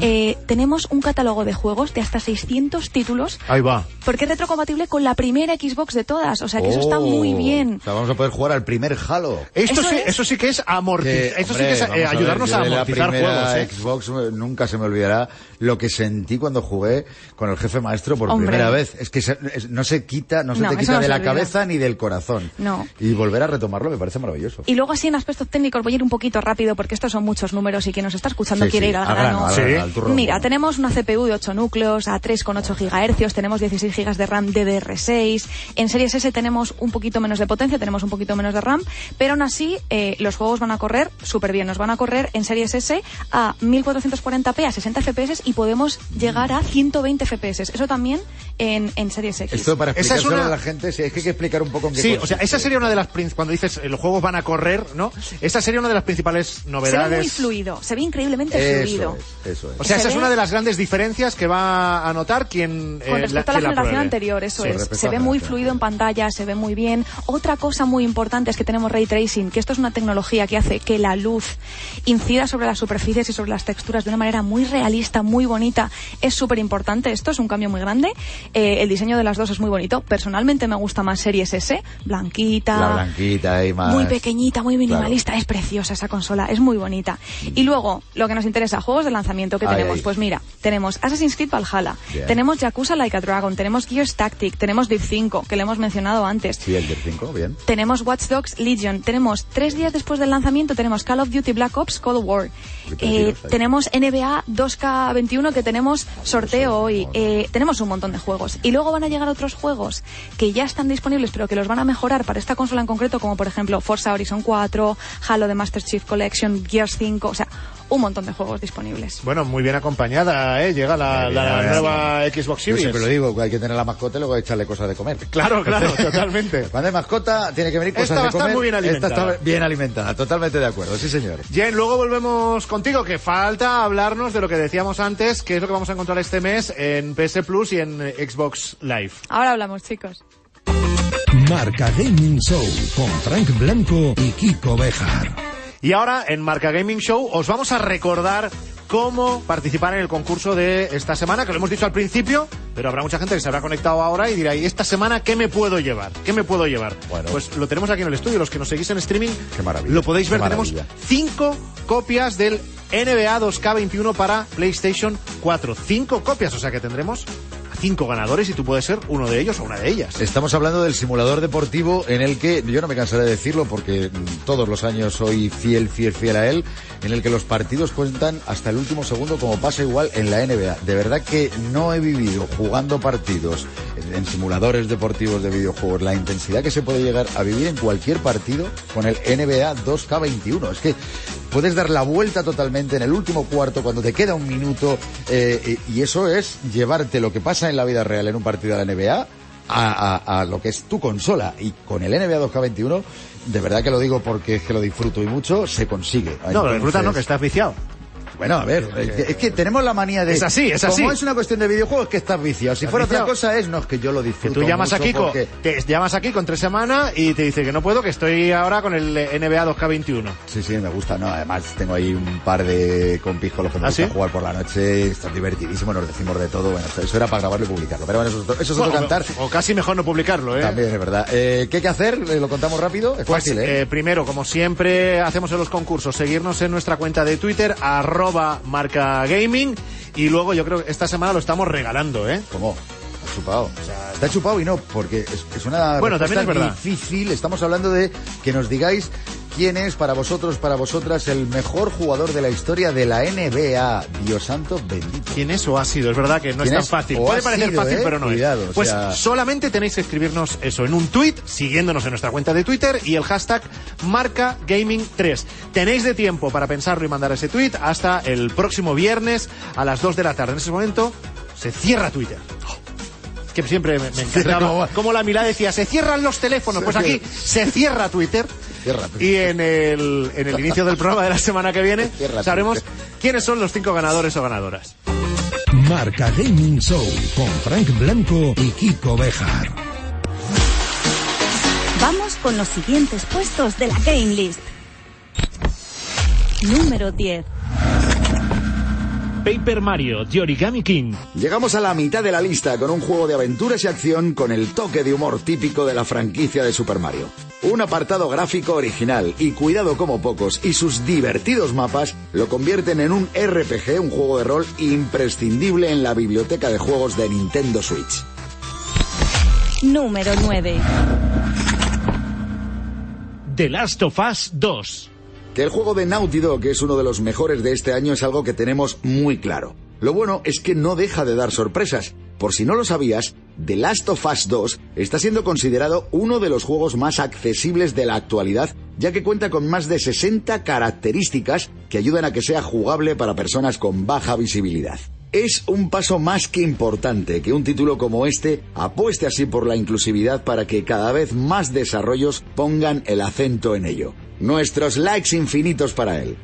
Eh, tenemos un catálogo de juegos de hasta 600 títulos Ahí va. Porque es retrocompatible con la primera Xbox de todas, o sea que eso está muy Oh, bien. O sea, vamos a poder jugar al primer Halo. Esto Eso sí, es. eso sí que es amortizar. Eso sí que es eh, ver, ayudarnos a la amortizar primera juegos, ¿eh? Xbox nunca se me olvidará lo que sentí cuando jugué con el jefe maestro por Hombre. primera vez. Es que se- es- no se quita, no se No, te quita no de la olvida. cabeza ni del corazón. No. Y volver a retomarlo me parece maravilloso. Y luego así en aspectos técnicos voy a ir un poquito rápido porque estos son muchos números y quien nos está escuchando Sí, quiere sí, ir al grano, Sí. al. Mira, tenemos una CPU de 8 núcleos a 3,8 GHz, tenemos 16 GB de RAM DDR6. En Series S tenemos un poquito menos de potencia, tenemos un poquito menos de RAM, pero aún así eh, los juegos van a correr súper bien. Nos van a correr en Series S a 1440p a 60 FPS y podemos llegar a 120 FPS. Eso también en, en Series X. Esto para Esa es una- a la gente, sí, es que hay que explicar un poco en qué Sí, o consiste. sea, esa sería una de las cuando dices eh, los juegos van a correr, ¿no? Esa sería una de las principales se ve novedades. muy fluido, se ve increíblemente fluido. Eso es, eso es. O sea, esa Se es ve- una de las grandes diferencias que va a notar quien eh, Con respecto a la generación pruebe. anterior, eso Sí, es. Se la ve muy fluido en pantalla, se ve muy bien. Otra cosa muy importante es que tenemos ray tracing, que esto es una tecnología que hace que la luz incida sobre las superficies y sobre las texturas de una manera muy realista, muy bonita. Es súper importante. Esto es un cambio muy grande. Eh, el diseño de las dos es muy bonito. Personalmente me gusta más Series S, blanquita. La blanquita y más... Muy pequeñita, muy minimalista, es preciosa esa consola, es muy bonita. Y luego, lo que nos interesa, juegos de lanzamiento que tenemos, pues mira, tenemos Assassin's Creed Valhalla, Bien. tenemos Yakuza Like a Dragon, tenemos Gears Tactic, tenemos Div 5, que le hemos mencionado antes. Sí, el del 5, bien. Tenemos Watch Dogs Legion, tenemos tres días después del lanzamiento, tenemos Call of Duty Black Ops Cold War, Eh, hay. tenemos NBA 2K21 que tenemos sorteo hoy, Eh, tenemos un montón de juegos. Y luego van a llegar otros juegos que ya están disponibles pero que los van a mejorar para esta consola en concreto, como por ejemplo Forza Horizon 4, Halo The Master Chief Collection, Gears 5, o sea, un montón de juegos disponibles. Bueno, muy bien acompañada, ¿eh? Llega la, Muy la bien, bien. nueva Xbox Yo Series. siempre lo digo, que hay que tener la mascota y luego echarle cosas de comer. Claro, claro, totalmente. Cuando hay mascota, tiene que venir cosas Esta va de a estar comer. muy bien alimentada. Esta está bien alimentada, totalmente de acuerdo, sí señor. Jen, luego volvemos contigo, que falta hablarnos de lo que decíamos antes, que es lo que vamos a encontrar este mes en PS Plus y en Xbox Live. Ahora hablamos, chicos. Marca Gaming Show con Frank Blanco y Kiko Bejar. Y ahora, en Marca Gaming Show, os vamos a recordar cómo participar en el concurso de esta semana, que lo hemos dicho al principio, pero habrá mucha gente que se habrá conectado ahora y dirá, ¿y esta semana qué me puedo llevar? ¿Qué me puedo llevar? Bueno. Pues lo tenemos aquí en el estudio, los que nos seguís en streaming, Qué maravilla, lo podéis qué ver, tenemos cinco copias del NBA 2K21 para PlayStation 4. Cinco copias, o sea que tendremos cinco ganadores y tú puedes ser uno de ellos o una de ellas. Estamos hablando del simulador deportivo en el que, yo no me cansaré de decirlo porque todos los años soy fiel, fiel, fiel a él, en el que los partidos cuentan hasta el último segundo como pasa igual en la NBA. De verdad que no he vivido jugando partidos en simuladores deportivos de videojuegos la intensidad que se puede llegar a vivir en cualquier partido con el NBA 2K21. Es que puedes dar la vuelta totalmente en el último cuarto cuando te queda un minuto eh, y eso es llevarte lo que pasa en la vida real en un partido de la NBA a, a, a, lo que es tu consola. Y con el NBA 2K21, de verdad que lo digo porque es que lo disfruto y mucho, se consigue. No, lo disfrutas, no, que estás viciado. Bueno, a ver, es que, que tenemos la manía de... Es así, es así. Como es una cuestión de videojuegos, que estás viciado. Si fuera otra cosa es, no, es que yo lo Que disfruto tú llamas a mucho Kiko, porque- te llamas a Kiko en tres semanas y te dice que no puedo, que estoy ahora con el NBA 2K21. Sí, sí, me gusta, ¿no? Además tengo ahí un par de compis con los que me ¿Ah, gusta sí? jugar por la noche, están divertidísimos, nos decimos de todo, bueno, eso era para grabarlo y publicarlo. Pero bueno, eso es otro, eso es otro Bueno, cantar. O casi mejor no publicarlo, ¿eh? También es verdad. Eh, ¿Qué hay que hacer? Eh, ¿Lo contamos rápido? Es Pues fácil, ¿eh? eh, primero, como siempre hacemos en los concursos, seguirnos en nuestra cuenta de Twitter, arroba marca gaming, y luego yo creo que esta semana lo estamos regalando, ¿eh? ¿Cómo? Está chupado. Está chupado y no, porque es, es una Bueno, también es verdad. difícil. Estamos hablando de que nos digáis quién es para vosotros, para vosotras, el mejor jugador de la historia de la NBA. Dios santo bendito. ¿Quién es o ha sido? Es verdad que no es ¿Quién tan es fácil. Puede parecer sido, fácil, eh? pero no Cuidado, es. o Pues sea- solamente tenéis que escribirnos eso en un tweet, siguiéndonos en nuestra cuenta de Twitter y el hashtag marca gaming 3. Tenéis de tiempo para pensarlo y mandar ese tweet hasta el próximo viernes a las 2 de la tarde. En ese momento se cierra Twitter. Que siempre me, encantaba como la mirada decía, se cierran los teléfonos. Pues aquí se cierra Twitter. Y en el, en el inicio del programa de la semana que viene sabremos quiénes son los cinco ganadores o ganadoras. Marca Gaming Show con Frank Blanco y Kiko Bejar. Vamos con los siguientes puestos de la Game List. Número 10. Paper Mario, The Origami King. Llegamos a la mitad de la lista con un juego de aventuras y acción con el toque de humor típico de la franquicia de Super Mario. Un apartado gráfico original y cuidado como pocos y sus divertidos mapas lo convierten en un RPG, un juego de rol imprescindible en la biblioteca de juegos de Nintendo Switch. Número 9. The Last of Us 2. Que el juego de Naughty Dog es uno de los mejores de este año es algo que tenemos muy claro. Lo bueno es que no deja de dar sorpresas. Por si no lo sabías, The Last of Us 2 está siendo considerado uno de los juegos más accesibles de la actualidad, ya que cuenta con más de 60 características que ayudan a que sea jugable para personas con baja visibilidad. Es un paso más que importante que un título como este apueste así por la inclusividad para que cada vez más desarrollos pongan el acento en ello. Nuestros likes infinitos para él.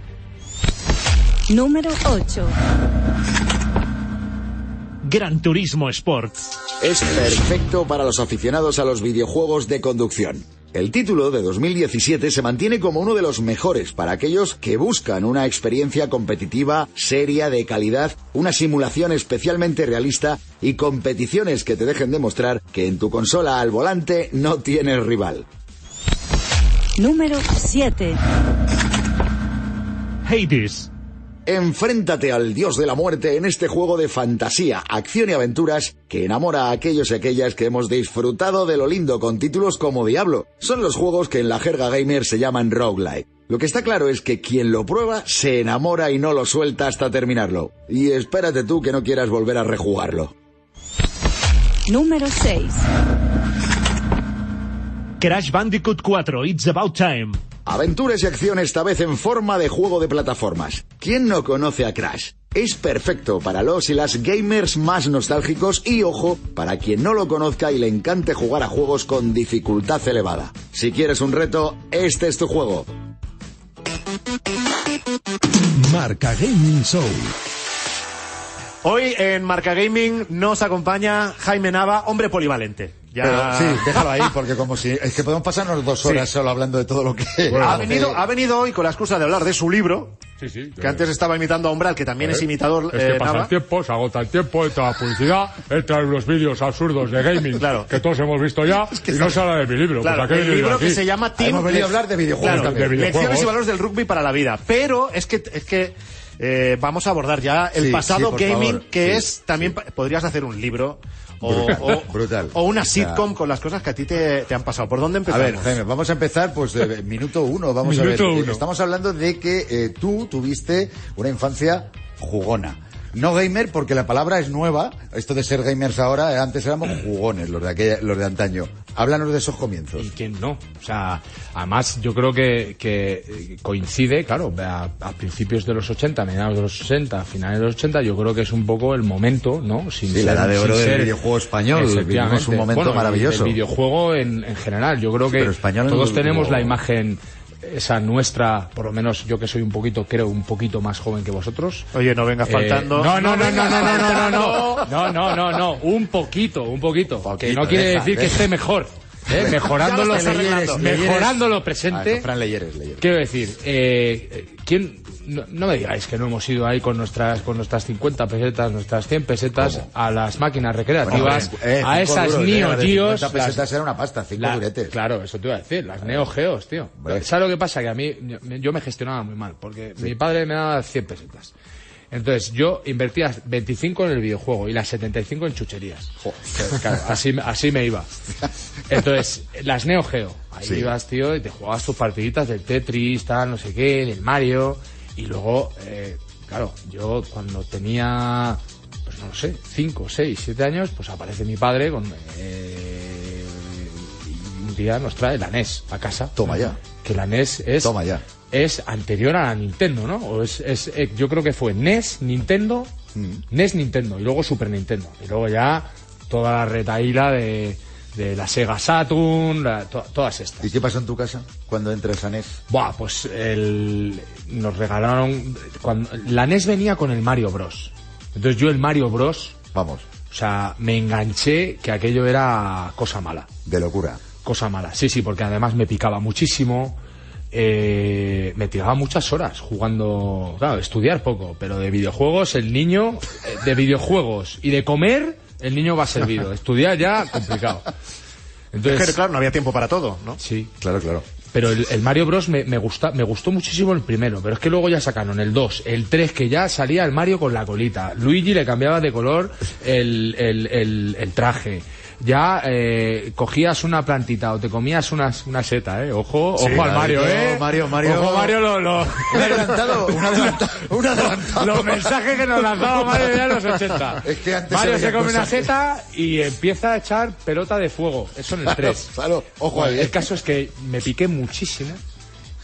Número 8. Gran Turismo Sport. Es perfecto para los aficionados a los videojuegos de conducción. El título de 2017 se mantiene como uno de los mejores para aquellos que buscan una experiencia competitiva, seria, de calidad, una simulación especialmente realista y competiciones que te dejen demostrar que en tu consola al volante no tienes rival. Número 7. Hades. Enfréntate al dios de la muerte en este juego de fantasía, acción y aventuras que enamora a aquellos y aquellas que hemos disfrutado de lo lindo con títulos como Diablo. Son los juegos que en la jerga gamer se llaman roguelike. Lo que está claro es que quien lo prueba se enamora y no lo suelta hasta terminarlo. Y espérate tú que no quieras volver a rejugarlo. Número 6. Crash Bandicoot 4, It's About Time. Aventuras y acción esta vez en forma de juego de plataformas. ¿Quién no conoce a Crash? Es perfecto para los y las gamers más nostálgicos y ojo, para quien no lo conozca y le encante jugar a juegos con dificultad elevada. Si quieres un reto, este es tu juego. Marca Gaming Show. Hoy en Marca Gaming nos acompaña Jaime Nava, hombre polivalente. Ya... Pero sí, déjalo ahí, porque como si... Es que podemos pasarnos dos horas Sí. solo hablando de todo lo que... ha, venido, ha venido hoy con la excusa de hablar de su libro, Sí, sí. que antes estaba imitando a Umbral, que también es imitador Es que eh, pasa Nava. el tiempo, se agota el tiempo, entra la publicidad, entran los vídeos absurdos de gaming Claro. que todos hemos visto ya y no se habla de mi libro. Claro, pues, ¿a qué he el libro que se llama Team... Hemos venido a hablar de videojuegos Claro, también. De videojuegos. Lecciones y valores del rugby para la vida. Pero es que, es que eh, vamos a abordar ya el Sí, pasado gaming, favor. que Sí, es también podrías hacer un libro o, Brutal, o- brutal. o una O sea, sitcom con las cosas que a ti te, te han pasado. ¿Por dónde A empezamos? ver, Jaime, vamos a empezar, pues, de minuto uno. Vamos Minuto a ver. uno. Estamos hablando de que eh, tú tuviste una infancia jugona. No gamer porque la palabra es nueva. Esto de ser gamers ahora, eh, antes éramos jugones, los de aquella, los de antaño. Háblanos de esos comienzos. ¿Y quién no? O sea, además yo creo que, que eh, coincide, claro, a, a principios de los 80, mediados de los 60, finales de los 80, yo creo que es un poco el momento, ¿no? Sin Sí, la edad de oro del videojuego español, vivimos un momento Bueno, maravilloso. El videojuego en, en general, yo creo Sí, que en todos tenemos la imagen esa nuestra, por lo menos yo que soy un poquito, creo, un poquito más joven que vosotros. Oye, no vengas Eh, faltando. no, no, no, no, vengas no, no, no, no, faltando. no, no, no, no, un poquito, un poquito, que Poquito, no quiere deja, decir que deja. esté mejor, ¿eh? mejorando Ya lo lo, estás arreglando. mejorando lo Ah, presente. no, Fran Leyeres, Leyeres. Quiero decir, eh, eh, ¿quién? No, no me digáis que no hemos ido ahí con nuestras con nuestras 50 pesetas, nuestras 100 pesetas a las máquinas recreativas, Bueno, eh, a esas duros, Neo eh, Geos, 50 pesetas era una pasta, cinco la- duretes. Claro, eso te iba a decir, las Neo Geos, tío. ¿Sabes lo que pasa? Que a mí, yo, yo me gestionaba muy mal, porque mi padre me daba 100 pesetas. Entonces yo invertía 25 en el videojuego y las 75 en chucherías. Claro, así, así me iba. Entonces, las Neo Geo. Ahí Sí. ibas, tío, y te jugabas tus partiditas del Tetris, tal, no sé qué, del Mario. Y luego, eh, claro, yo cuando tenía, pues no lo sé, 5, 6, 7 años, pues aparece mi padre con... eh, y un día nos trae la NES a casa. Toma ya. Que la NES es... Toma ya. Es anterior a la Nintendo, ¿no? O es, es, eh, yo creo que fue NES, Nintendo, Mm. NES, Nintendo, y luego Super Nintendo. Y luego ya toda la retaíla de, de la Sega Saturn, la- to- todas estas. ¿Y qué pasó en tu casa cuando entras a NES? Buah, pues el, nos regalaron... Cuando, la NES venía con el Mario Bros. Entonces yo el Mario Bros, Vamos, o sea, me enganché que aquello era cosa mala. de locura. Cosa mala. Sí, sí, porque además me picaba muchísimo. eh, me tiraba muchas horas jugando. Claro, estudiar poco, pero de videojuegos el niño. eh, De videojuegos y de comer, el niño va servido. Estudiar ya, complicado. Es Entonces. claro, no había tiempo para todo, ¿no? Sí, Claro, claro. pero el, el Mario Bros me, me, gusta, me gustó muchísimo el primero, pero es que luego ya sacaron el 2, el 3, que ya salía el Mario con la colita. Luigi le cambiaba de color el, el, el traje. Ya eh, cogías una plantita o te comías una, una seta, ¿eh? Ojo, ojo al Mario, ¿eh? Mario, Mario. Ojo, Mario, lo, lo- Un adelantado, un adelantado, un adelantado. los mensajes que nos lanzaba Mario ya en los 80. Es que antes Mario se come una seta y empieza a echar pelota de fuego. Eso en el 3. Claro, ojo Bueno, ahí. el caso es que me piqué muchísimo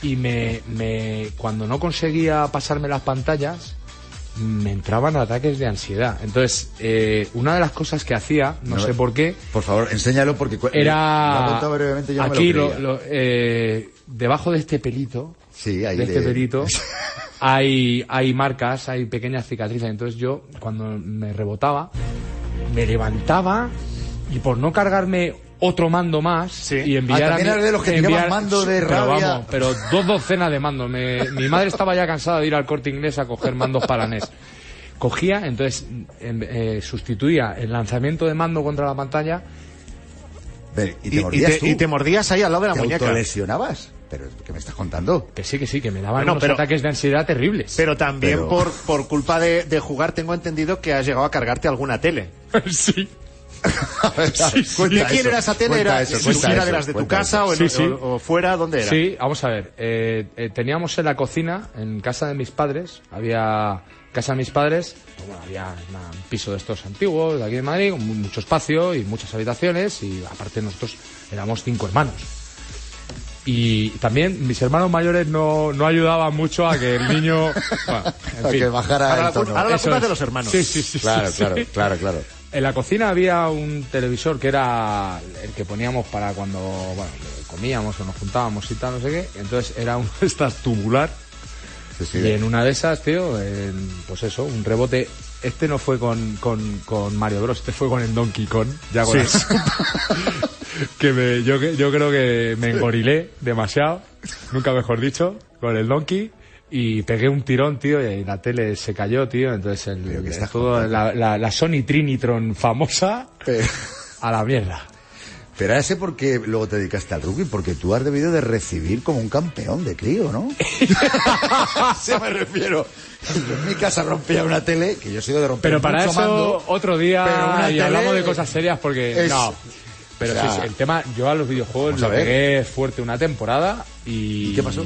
y me, me cuando no conseguía pasarme las pantallas me entraban ataques de ansiedad. Entonces, eh, una de las cosas que hacía, no, No, sé por qué, Por favor, enséñalo porque lo era contado brevemente, yo no me aquí lo lo- eh, debajo de este pelito, Sí, ahí de este pelito, hay, hay marcas, hay pequeñas cicatrices. Entonces yo, cuando me rebotaba, me levantaba y por no cargarme otro mando más Sí. y enviar Ah, a eres de los que tiraban mando de pero rabia. vamos, pero dos docenas de mandos. Me- mi madre estaba ya cansada de ir al corte inglés a coger mandos para NES. Cogía, entonces eh, sustituía el lanzamiento de mando contra la pantalla Y te y mordías te, tú. y te mordías ahí al lado de la ¿Te muñeca. autolesionabas? Pero, ¿qué me estás contando? Que sí, que sí, que me daban Bueno, unos pero- ataques de ansiedad terribles. Pero también Pero- por, por culpa de, de jugar tengo entendido que has llegado a cargarte alguna tele. sí. A ver, cuenta ¿De quién eso, era esa tele? ¿Era, eso, si era eso, de las de tu casa o, en- Sí, sí. o- o fuera? ¿Dónde era? Sí, vamos a ver. eh, eh, teníamos en la cocina, en casa de mis padres, había casa de mis padres, bueno, había una- un piso de estos antiguos de aquí de Madrid, con mu- mucho espacio y muchas habitaciones y aparte nosotros éramos cinco hermanos. Y también mis hermanos mayores no, no ayudaban mucho a que el niño... bueno, en A fin. que bajara Ahora el la, tono. culpa- ahora la culpa es de los hermanos. Sí, sí, sí. Claro, sí, claro, sí. claro, claro. En la cocina había un televisor que era el que poníamos para cuando bueno, comíamos o nos juntábamos y tal, no sé qué. Entonces era uno de estas tubular. Sí, sí. Y en una de esas, tío, en, pues eso, un rebote. Este no fue con, con, con Mario Bros, este fue con el Donkey Kong. Ya con la- que me, yo, yo creo que me engorilé demasiado, nunca mejor dicho, con el Donkey. Y pegué un tirón, tío, y la tele se cayó, tío. Entonces, el, Pero que todo, la, la, la Sony Trinitron famosa Pero- a la mierda. Pero ahora sé por qué luego te dedicaste al rugby, porque tú has debido de recibir como un campeón de crío, ¿no? Eso me refiero. En mi casa rompía una tele, que yo he sido de romper Pero para mucho eso mando, otro día pero y tele hablamos de cosas serias porque es- no. Pero o sea, sí, sí, el tema, yo a los videojuegos ver. pegué fuerte una temporada y... ¿Y qué pasó?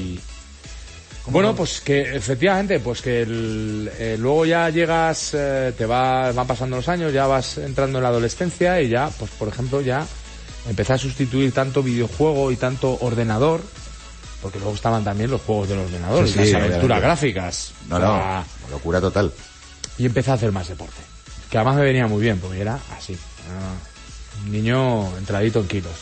Bueno, pues que efectivamente, pues que el- eh, luego ya llegas, eh, te va, van pasando los años, ya vas entrando en la adolescencia y ya, pues por ejemplo, ya empecé a sustituir tanto videojuego y tanto ordenador, porque luego estaban también los juegos del ordenador Sí, las aventuras gráficas. No, no, locura total. y empecé a hacer más deporte. Que además me venía muy bien, porque era así. era un niño entradito en kilos.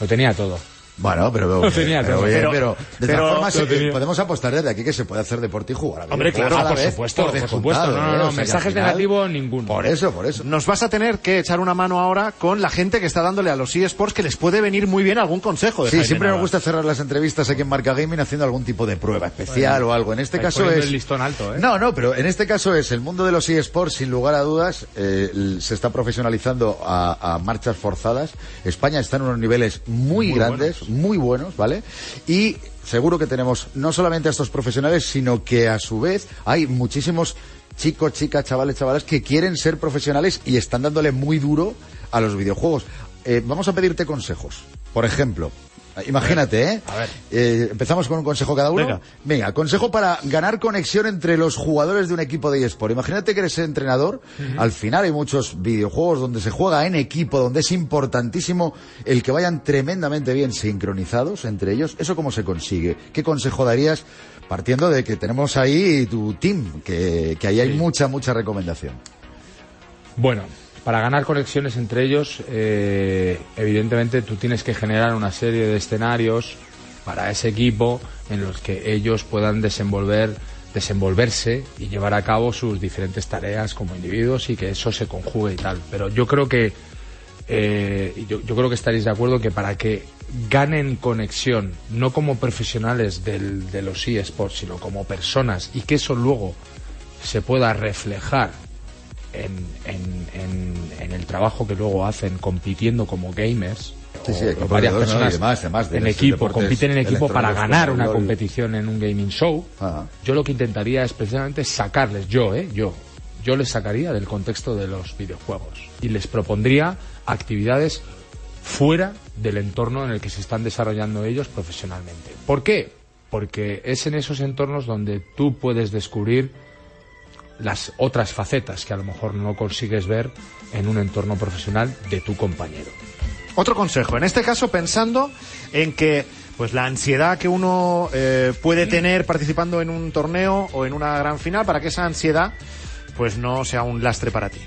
Lo tenía todo. Bueno, pero, Lo tenía pero, todo. bien, Pero- pero, de todas formas eh, podemos apostar desde aquí que se puede hacer deporte y jugar. a Hombre, claro, a la por vez, supuesto, por supuesto. No, no, ¿eh? no, O sea mensajes negativos ninguno. Por eso, por eso. Nos vas a tener que echar una mano ahora con la gente que está dándole a los eSports que les puede venir muy bien algún consejo. De Sí, Jaime siempre nos Navas. gusta cerrar las entrevistas aquí en Marca Gaming haciendo algún tipo de prueba especial o algo. En este caso es... el listón alto, ¿eh? No, no, pero en este caso es el mundo de los eSports, sin lugar a dudas, eh, se está profesionalizando a, a marchas forzadas. España está en unos niveles muy, grandes, muy buenos, ¿vale? Y seguro que tenemos no solamente a estos profesionales, sino que a su vez hay muchísimos chicos, chicas, chavales, chavales que quieren ser profesionales y están dándole muy duro a los videojuegos. Eh, vamos a pedirte consejos. Por ejemplo, imagínate, ¿eh? A ver. Eh, empezamos con un consejo cada uno. Venga. Venga, consejo para ganar conexión entre los jugadores de un equipo de eSport. Imagínate que eres entrenador. Al final hay muchos videojuegos donde se juega en equipo, donde es importantísimo el que vayan tremendamente bien sincronizados entre ellos. ¿Eso cómo se consigue? ¿Qué consejo darías? Partiendo de que tenemos ahí tu team, que, que ahí hay mucha, mucha recomendación. Bueno, para ganar conexiones entre ellos, eh, evidentemente tú tienes que generar una serie de escenarios para ese equipo en los que ellos puedan desenvolver desenvolverse y llevar a cabo sus diferentes tareas como individuos y que eso se conjugue y tal. Pero yo creo que eh, yo, yo creo que estaréis de acuerdo que para que ganen conexión, no como profesionales del- de los eSports, sino como personas, y que eso luego se pueda reflejar en, en- en- en el trabajo que luego hacen compitiendo como gamers, Sí, sí, o varias ¿no? personas y demás, además de en equipo, compiten en equipo para ganar una LOL. competición en un gaming show, Ah. yo lo que intentaría es precisamente sacarles, yo, ¿eh? Yo, yo les sacaría del contexto de los videojuegos y les propondría actividades fuera del entorno en el que se están desarrollando ellos profesionalmente. ¿Por qué? Porque es en esos entornos donde tú puedes descubrir las otras facetas que a lo mejor no consigues ver en un entorno profesional de tu compañero. Otro consejo, en este caso pensando en que pues la ansiedad que uno eh, puede tener participando en un torneo o en una gran final para que esa ansiedad pues no sea un lastre para ti.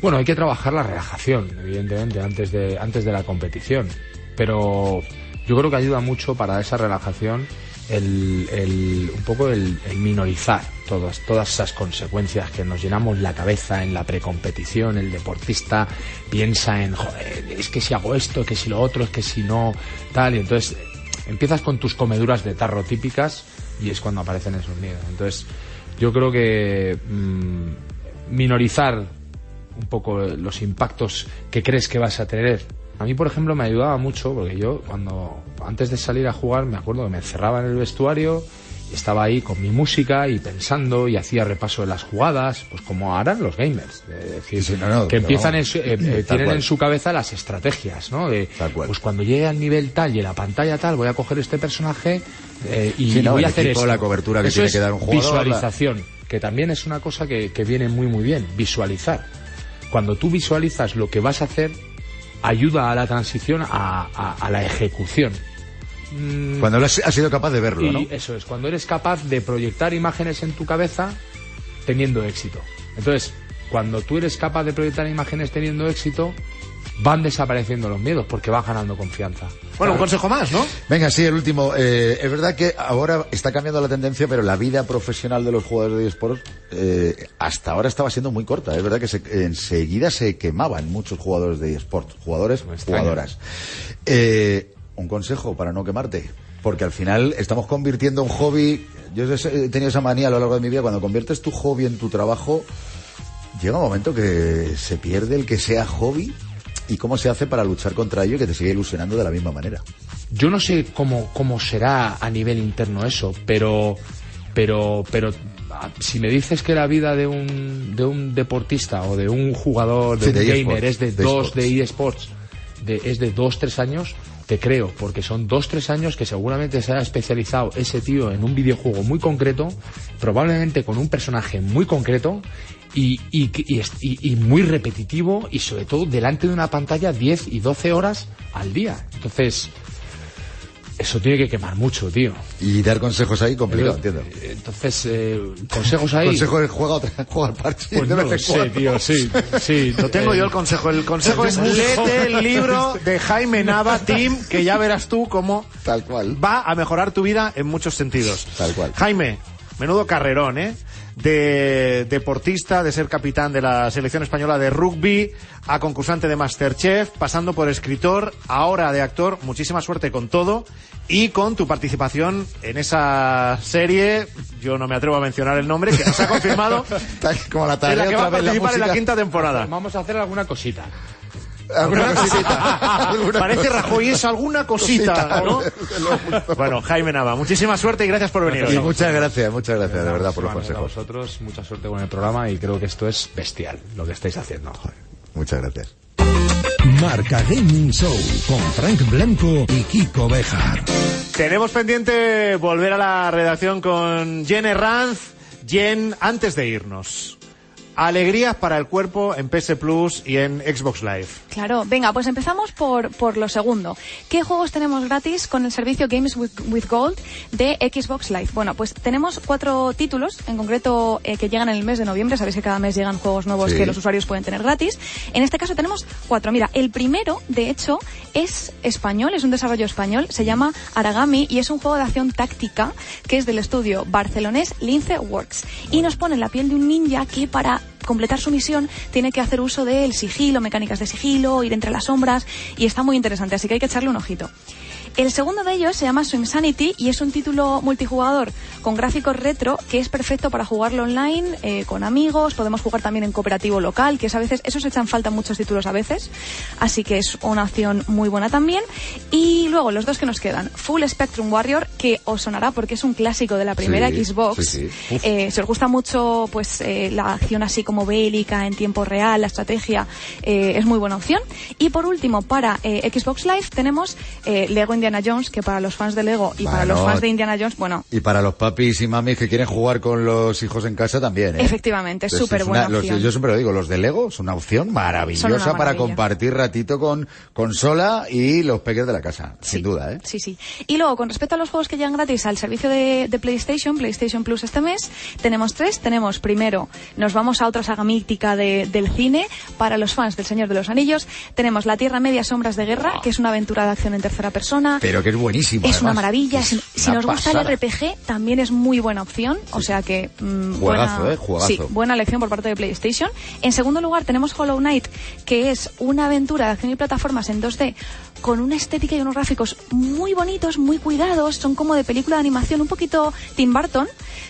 Bueno, hay que trabajar la relajación, evidentemente, antes de, antes de la competición. Pero yo creo que ayuda mucho para esa relajación el, un poco el, minorizar todas, todas esas consecuencias que nos llenamos la cabeza en la precompetición. El deportista piensa en, joder, es que si hago esto, que si lo otro, es que si no, tal. Y entonces empiezas con tus comeduras de tarro típicas y es cuando aparecen esos miedos. Entonces yo creo que mm, minorizar un poco los impactos que crees que vas a tener. A mí, por ejemplo, me ayudaba mucho porque yo cuando antes de salir a jugar me acuerdo que me encerraba en el vestuario y estaba ahí con mi música y pensando y hacía repaso de las jugadas, pues como harán los gamers. Es decir, Sí, sí, no, no, que empiezan en su- eh, eh, tienen cual. en su cabeza las estrategias, ¿no? De. Pues cuando llegue al nivel tal y en la pantalla tal, voy a coger este personaje eh, y Sí, no, voy a hacer equipo, esto. la cobertura que Eso tiene es que dar un jugador, Visualización, que también es una cosa que, que viene muy muy bien, visualizar. Cuando tú visualizas lo que vas a hacer, ayuda a la transición a, a- a la ejecución. Mm, Cuando has, has sido capaz de verlo, y ¿no? eso es, cuando eres capaz de proyectar imágenes en tu cabeza teniendo éxito. Entonces, cuando tú eres capaz de proyectar imágenes teniendo éxito, van desapareciendo los miedos porque vas ganando confianza. Bueno, un consejo más, ¿no? Venga, sí, el último. Eh, es verdad que ahora está cambiando la tendencia, pero la vida profesional de los jugadores de eSports eh, hasta ahora estaba siendo muy corta. Es verdad que se- enseguida se quemaban muchos jugadores de eSports, jugadores, jugadoras. Eh, un consejo para no quemarte, porque al final estamos convirtiendo un hobby. Yo he tenido esa manía a lo largo de mi vida, cuando conviertes tu hobby en tu trabajo, llega un momento que se pierde el que sea hobby ¿Y cómo se hace para luchar contra ello y que te siga ilusionando de la misma manera? Yo no sé cómo, cómo será a nivel interno eso, pero, pero, pero ah, si me dices que la vida de un, de un deportista o de un jugador, de Sí, un de gamer es de, de dos, de eSports, de, es de dos, tres años, te creo, porque son dos, tres años que seguramente se haya especializado ese tío en un videojuego muy concreto, probablemente con un personaje muy concreto, y, y, y, y- y muy repetitivo y sobre todo delante de una pantalla 10 y 12 horas al día. Entonces, eso tiene que quemar mucho, tío. Y dar consejos ahí complicado, Pero, entiendo. Entonces, eh, consejos ahí. Consejo es juega, otra, juega al parche Pues de no lo sé, tío, sí, sí. Lo tengo Eh, yo el consejo. El consejo es léete el libro de Jaime Nava, Tim, que ya verás tú cómo Tal cual. va a mejorar tu vida en muchos sentidos. Tal cual. Jaime, menudo carrerón, ¿eh? De deportista, de ser capitán de la selección española de rugby, a concursante de Masterchef, pasando por escritor, ahora de actor. Muchísima suerte con todo y con tu participación en esa serie. Yo no me atrevo a mencionar el nombre, que nos ha confirmado. Como la en la que va a la participar en la quinta temporada. Vamos a hacer alguna cosita. Alguna cosita. Alguna Parece. Rajoy es alguna cosita, ¿no? Bueno, Jaime Nava, muchísima suerte y gracias por venir. Y hoy. muchas gracias, muchas gracias de verdad por los Bueno, A consejos. vosotros, mucha suerte con el programa y creo que esto es bestial lo que estáis haciendo. Muchas gracias. Marca Gaming Show con Frank Blanco y Kiko Bejar. Tenemos pendiente volver a la redacción con Jen Herranz. Jen, antes de irnos, alegrías para el cuerpo en PS Plus y en Xbox Live. Claro, venga, pues empezamos por, por lo segundo. ¿Qué juegos tenemos gratis con el servicio Games with, with Gold de Xbox Live? Bueno, pues tenemos cuatro títulos, en concreto eh, que llegan en el mes de noviembre. Sabéis que cada mes llegan juegos nuevos Sí. que los usuarios pueden tener gratis. En este caso tenemos cuatro. Mira, el primero, de hecho, es español, es un desarrollo español, se llama Aragami y es un juego de acción táctica que es del estudio barcelonés Lince Works. Y nos pone en la piel de un ninja que para completar su misión tiene que hacer uso del sigilo, mecánicas de sigilo, ir entre las sombras y está muy interesante, así que hay que echarle un ojito. El segundo de ellos se llama Swim Sanity y es un título multijugador con gráficos retro que es perfecto para jugarlo online eh, con amigos. Podemos jugar también en cooperativo local, que es a veces, esos echan falta en muchos títulos a veces. Así que es una opción muy buena también. Y luego los dos que nos quedan, Full Spectrum Warrior, que os sonará porque es un clásico de la primera Sí, Xbox. sí, sí. Uf. Eh, si os gusta mucho pues eh, la acción así como bélica en tiempo real, la estrategia, es muy buena opción. Y por último, para Xbox Live tenemos eh, Lego Indiana Jones, que para los fans de Lego y para los fans de Indiana Jones, bueno, Y para los papis y mamis que quieren jugar con los hijos en casa también, ¿eh? efectivamente, es Entonces, súper es buena una- los- opción. yo siempre lo digo, los de Lego son una opción maravillosa una para compartir ratito con consola y los peques de la casa, sin duda, ¿eh? Sí, sí. Y luego, con respecto a los juegos que llegan gratis al servicio de, de PlayStation, PlayStation Plus este mes, tenemos tres. Tenemos, primero, nos vamos a otra saga mítica de- del cine. Para los fans del Señor de los Anillos, tenemos La Tierra Media Sombras de Guerra, que es una aventura de acción en tercera persona. Pero que es buenísimo. Es una maravilla. Es Si, si una nos gusta el RPG, también es muy buena opción. O sea que. mm, Juegazo, buena, ¿eh? Juegazo. Sí, buena elección por parte de PlayStation. En segundo lugar, tenemos Hollow Knight, que es una aventura de acción y plataformas en 2D con una estética y unos gráficos muy bonitos, muy cuidados. Son como de película de animación, un poquito Tim Burton,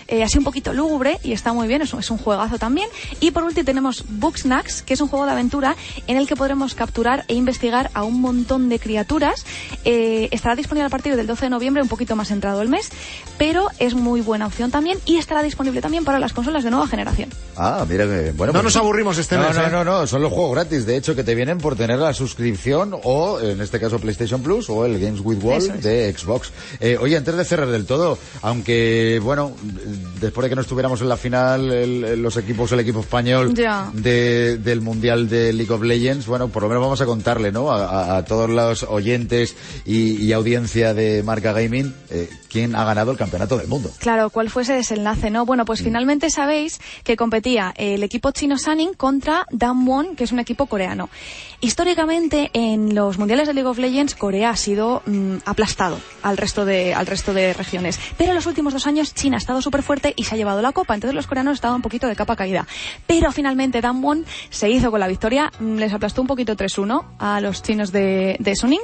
eh, así un poquito lúgubre y está muy bien. Es un, es un juegazo también. Y por último, tenemos Booksnacks, que es un juego de aventura en el que podremos capturar e investigar a un montón de criaturas. Eh, estará disponible a partir del 12 de noviembre, un poquito más entrado el mes, pero es muy buena opción también y estará disponible también para las consolas de nueva generación. Ah, mira que bueno. No pues- nos aburrimos este no, mes, No, ¿eh? no, no, son los juegos gratis, de hecho, que te vienen por tener la suscripción o, en este caso, PlayStation Plus o el Games with Eso es. de Xbox. Eh, oye, antes de cerrar del todo, aunque, bueno, después de que no estuviéramos en la final, el- los equipos, el equipo español de- del Mundial de League of Legends, bueno, por lo menos vamos a contarle, ¿no? A, a- a todos los oyentes y, y audiencia de Marca Gaming, eh, quién ha ganado el campeonato del mundo. Claro, ¿cuál fue ese desenlace, no? Bueno, pues finalmente sabéis que competía el equipo chino Sanning contra Damwon, que es un equipo coreano. Históricamente, en los mundiales de League of Legends, Corea ha sido mm, aplastado al resto de al resto de regiones. Pero en los últimos dos años China ha estado súper fuerte y se ha llevado la copa. Entonces los coreanos estaban un poquito de capa caída. Pero finalmente Damwon se hizo con la victoria, mm, les aplastó un poquito 3-1 a los chinos de, de Suning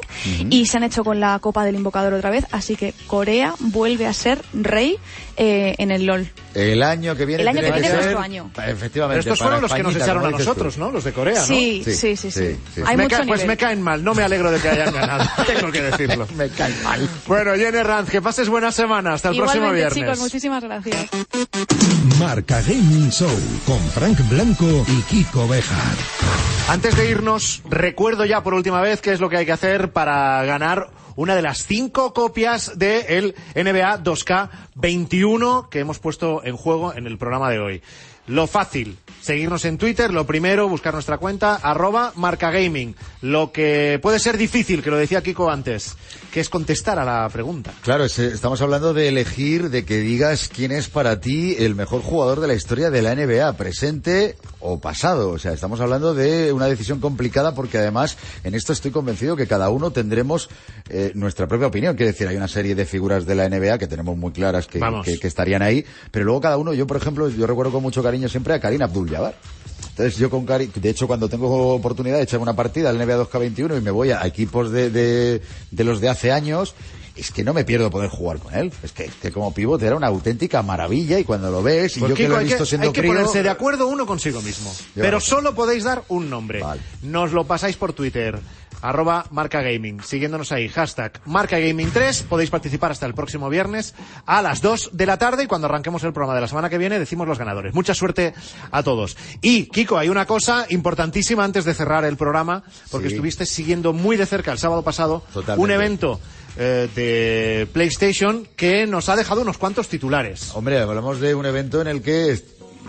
y se han hecho con la Copa del Invocador otra vez, así que Corea vuelve a ser rey eh, en el LOL. El año que viene El año que viene, ser- nuestro año. Efectivamente. Pero estos fueron los que nos echaron a tú. nosotros, ¿no? Los de Corea, ¿no? Sí, Sí, sí, sí, sí. sí, sí. Hay Me mucho ca- pues me caen mal, no me alegro de que hayan ganado, tengo que decirlo. Me cae mal. Bueno, Jenny Ranz, que pases buena semana, hasta el próximo Igualmente, viernes. chicos, muchísimas gracias. Marca Gaming Show con Frank Blanco y Kiko Bejar. Antes de irnos, recuerdo ya por última vez qué es lo que hay que hacer para ganar una de las cinco copias del NBA 2K21 que hemos puesto en juego en el programa de hoy. Lo fácil, seguirnos en Twitter, lo primero, buscar nuestra cuenta, arroba marcagaming. Lo que puede ser difícil, que lo decía Kiko antes, que es contestar a la pregunta. Claro, es, eh, estamos hablando de elegir, de que digas quién es para ti el mejor jugador de la historia de la NBA, presente o pasado. O sea, estamos hablando de una decisión complicada porque además en esto estoy convencido que cada uno tendremos eh, nuestra propia opinión. Quiero decir, hay una serie de figuras de la NBA que tenemos muy claras que, que- que estarían ahí, pero luego cada uno, yo por ejemplo, yo recuerdo con mucho cariño siempre a Karim Entonces yo con Cari, de hecho cuando tengo oportunidad de echar una partida al NBA 2K21 y me voy a equipos de, de, de los de hace años, es que no me pierdo poder jugar con él. Es que, que como pivote era una auténtica maravilla y cuando lo ves, y Pues, yo que Kiko, lo he visto que, siendo hay que crío, ponerse de acuerdo uno consigo mismo. Pero no sé. solo podéis dar un nombre. Vale. Nos lo pasáis por Twitter, arroba marcagaming, siguiéndonos ahí, hashtag marcagaming3. Podéis participar hasta el próximo viernes a las 2 de la tarde y cuando arranquemos el programa de la semana que viene decimos los ganadores. Mucha suerte a todos. Y, Kiko, hay una cosa importantísima antes de cerrar el programa, porque Sí. estuviste siguiendo muy de cerca el sábado pasado Totalmente. un evento eh, de PlayStation que nos ha dejado unos cuantos titulares. Hombre, hablamos de un evento en el que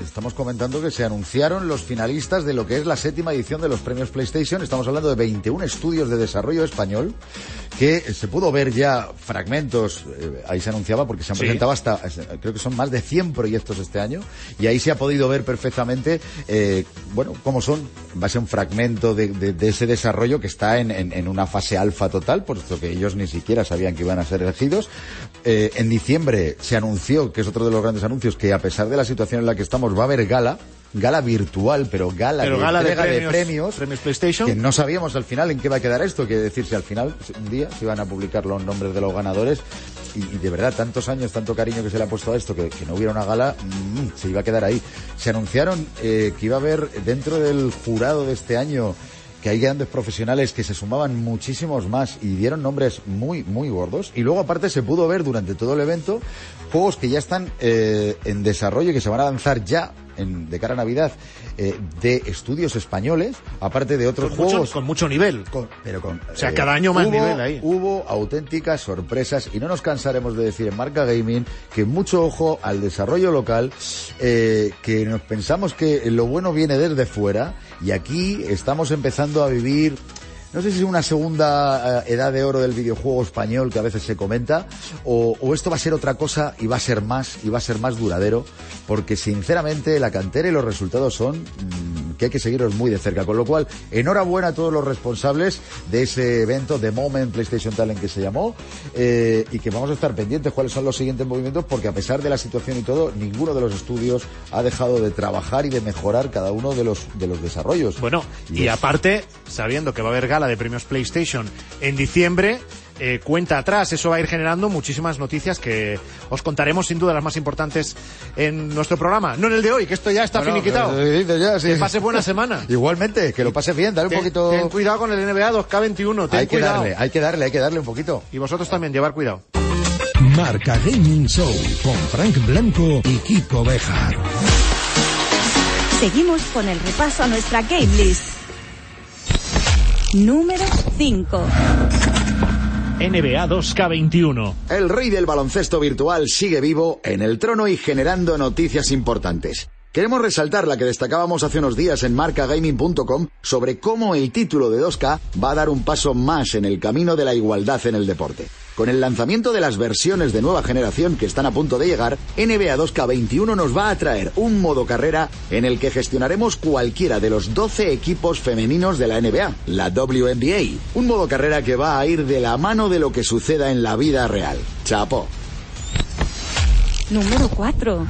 estamos comentando que se anunciaron los finalistas de lo que es la séptima edición de los premios PlayStation. Estamos hablando de 21 estudios de desarrollo español que se pudo ver ya fragmentos, eh, ahí se anunciaba porque se han Sí. presentado hasta, creo que son más de 100 proyectos este año y ahí se ha podido ver perfectamente, eh, bueno, cómo son, base a un fragmento de, de- de ese desarrollo que está en, en- en una fase alfa total, puesto que ellos ni siquiera sabían que iban a ser elegidos. Eh, en diciembre se anunció, que es otro de los grandes anuncios, que a pesar de la situación en la que estamos va a haber gala, gala virtual, pero gala, Pero de, gala de entrega premios, premios, premios PlayStation. que no sabíamos al final en qué va a quedar esto, que decir si al final un día se iban a publicar los nombres de los ganadores y, y de verdad tantos años, tanto cariño que se le ha puesto a esto, que, que no hubiera una gala, mm, se iba a quedar ahí. Se anunciaron eh, que iba a haber dentro del jurado de este año que hay grandes profesionales que se sumaban muchísimos más y dieron nombres muy, muy gordos. Y luego aparte se pudo ver durante todo el evento juegos que ya están eh, en desarrollo y que se van a lanzar ya en- de cara a Navidad eh, de estudios españoles, aparte de otros Con mucho, juegos. con mucho nivel. Con- pero con, O sea, cada año más hubo, nivel ahí. Hubo auténticas sorpresas y no nos cansaremos de decir en Marca Gaming que mucho ojo al desarrollo local, eh, que nos pensamos que lo bueno viene desde fuera y aquí estamos empezando a vivir no sé si es una segunda eh, edad de oro del videojuego español que a veces se comenta, o, o esto va a ser otra cosa y va a ser más, y va a ser más duradero, porque sinceramente la cantera y los resultados son mm, que hay que seguirlos muy de cerca. Con lo cual, enhorabuena a todos los responsables de ese evento, de Moment PlayStation Talent que se llamó, eh, y que vamos a estar pendientes cuáles son los siguientes movimientos, porque a pesar de la situación y todo, ninguno de los estudios ha dejado de trabajar y de mejorar cada uno de los, de los desarrollos. Bueno, y es- aparte, sabiendo que va a haber gala de premios PlayStation en diciembre, eh, cuenta atrás. Eso va a ir generando muchísimas noticias que os contaremos sin duda las más importantes en nuestro programa. No en el de hoy, que esto ya está Bueno, finiquitado. eh, ya, sí. Que pase buena semana. Igualmente, que lo pase bien, dale un Ten, poquito. ten cuidado con el NBA 2K21, ten hay que cuidado. darle, hay que darle, hay que darle un poquito. Y vosotros también, llevar cuidado. Marca Gaming Show con Frank Blanco y Kiko Bejar. Seguimos con el repaso a nuestra game list. Número 5. NBA 2K21. El rey del baloncesto virtual sigue vivo en el trono y generando noticias importantes. Queremos resaltar la que destacábamos hace unos días en marcagaming.com sobre cómo el título de 2K va a dar un paso más en el camino de la igualdad en el deporte. Con el lanzamiento de las versiones de nueva generación que están a punto de llegar, NBA 2K21 nos va a traer un modo carrera en el que gestionaremos cualquiera de los 12 equipos femeninos de la NBA, la WNBA. Un modo carrera que va a ir de la mano de lo que suceda en la vida real. Chapo. Número 4.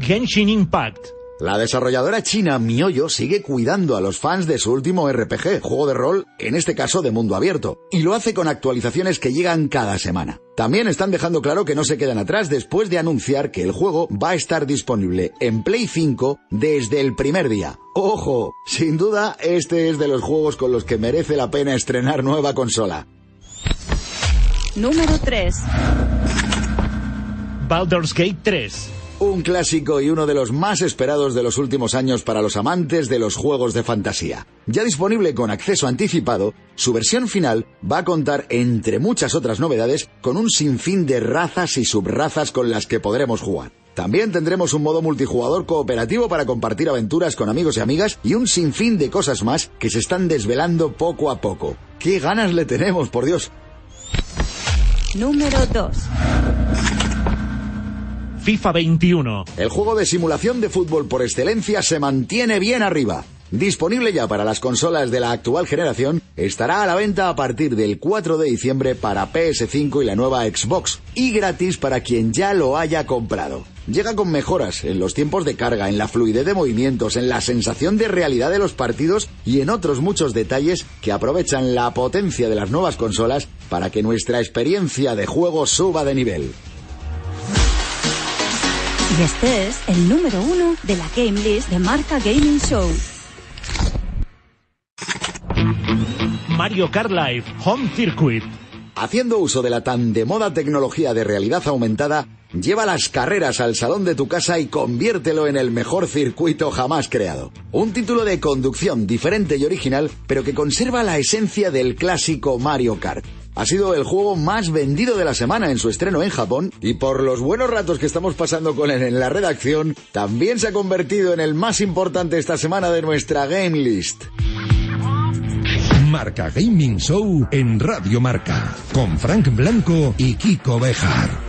Genshin Impact. La desarrolladora china Mioyo sigue cuidando a los fans de su último RPG, juego de rol, en este caso de mundo abierto, y lo hace con actualizaciones que llegan cada semana. También están dejando claro que no se quedan atrás después de anunciar que el juego va a estar disponible en Play 5 desde el primer día. Ojo, sin duda este es de los juegos con los que merece la pena estrenar nueva consola. Número 3. Baldur's Gate 3. Un clásico y uno de los más esperados de los últimos años para los amantes de los juegos de fantasía. Ya disponible con acceso anticipado, su versión final va a contar, entre muchas otras novedades, con un sinfín de razas y subrazas con las que podremos jugar. También tendremos un modo multijugador cooperativo para compartir aventuras con amigos y amigas y un sinfín de cosas más que se están desvelando poco a poco. ¡Qué ganas le tenemos, por Dios! Número 2. FIFA 21. El juego de simulación de fútbol por excelencia se mantiene bien arriba. Disponible ya para las consolas de la actual generación, estará a la venta a partir del 4 de diciembre para PS5 y la nueva Xbox, y gratis para quien ya lo haya comprado. Llega con mejoras en los tiempos de carga, en la fluidez de movimientos, en la sensación de realidad de los partidos y en otros muchos detalles que aprovechan la potencia de las nuevas consolas para que nuestra experiencia de juego suba de nivel. Y este es el número 1 de la Game List de Marca Gaming Show. Mario Kart Live Home Circuit. Haciendo uso de la tan de moda tecnología de realidad aumentada, lleva las carreras al salón de tu casa y conviértelo en el mejor circuito jamás creado. Un título de conducción diferente y original, pero que conserva la esencia del clásico Mario Kart. Ha sido el juego más vendido de la semana en su estreno en Japón y por los buenos ratos que estamos pasando con él en la redacción, también se ha convertido en el más importante esta semana de nuestra Game List. Marca Gaming Show en Radio Marca, con Frank Blanco y Kiko Bejar.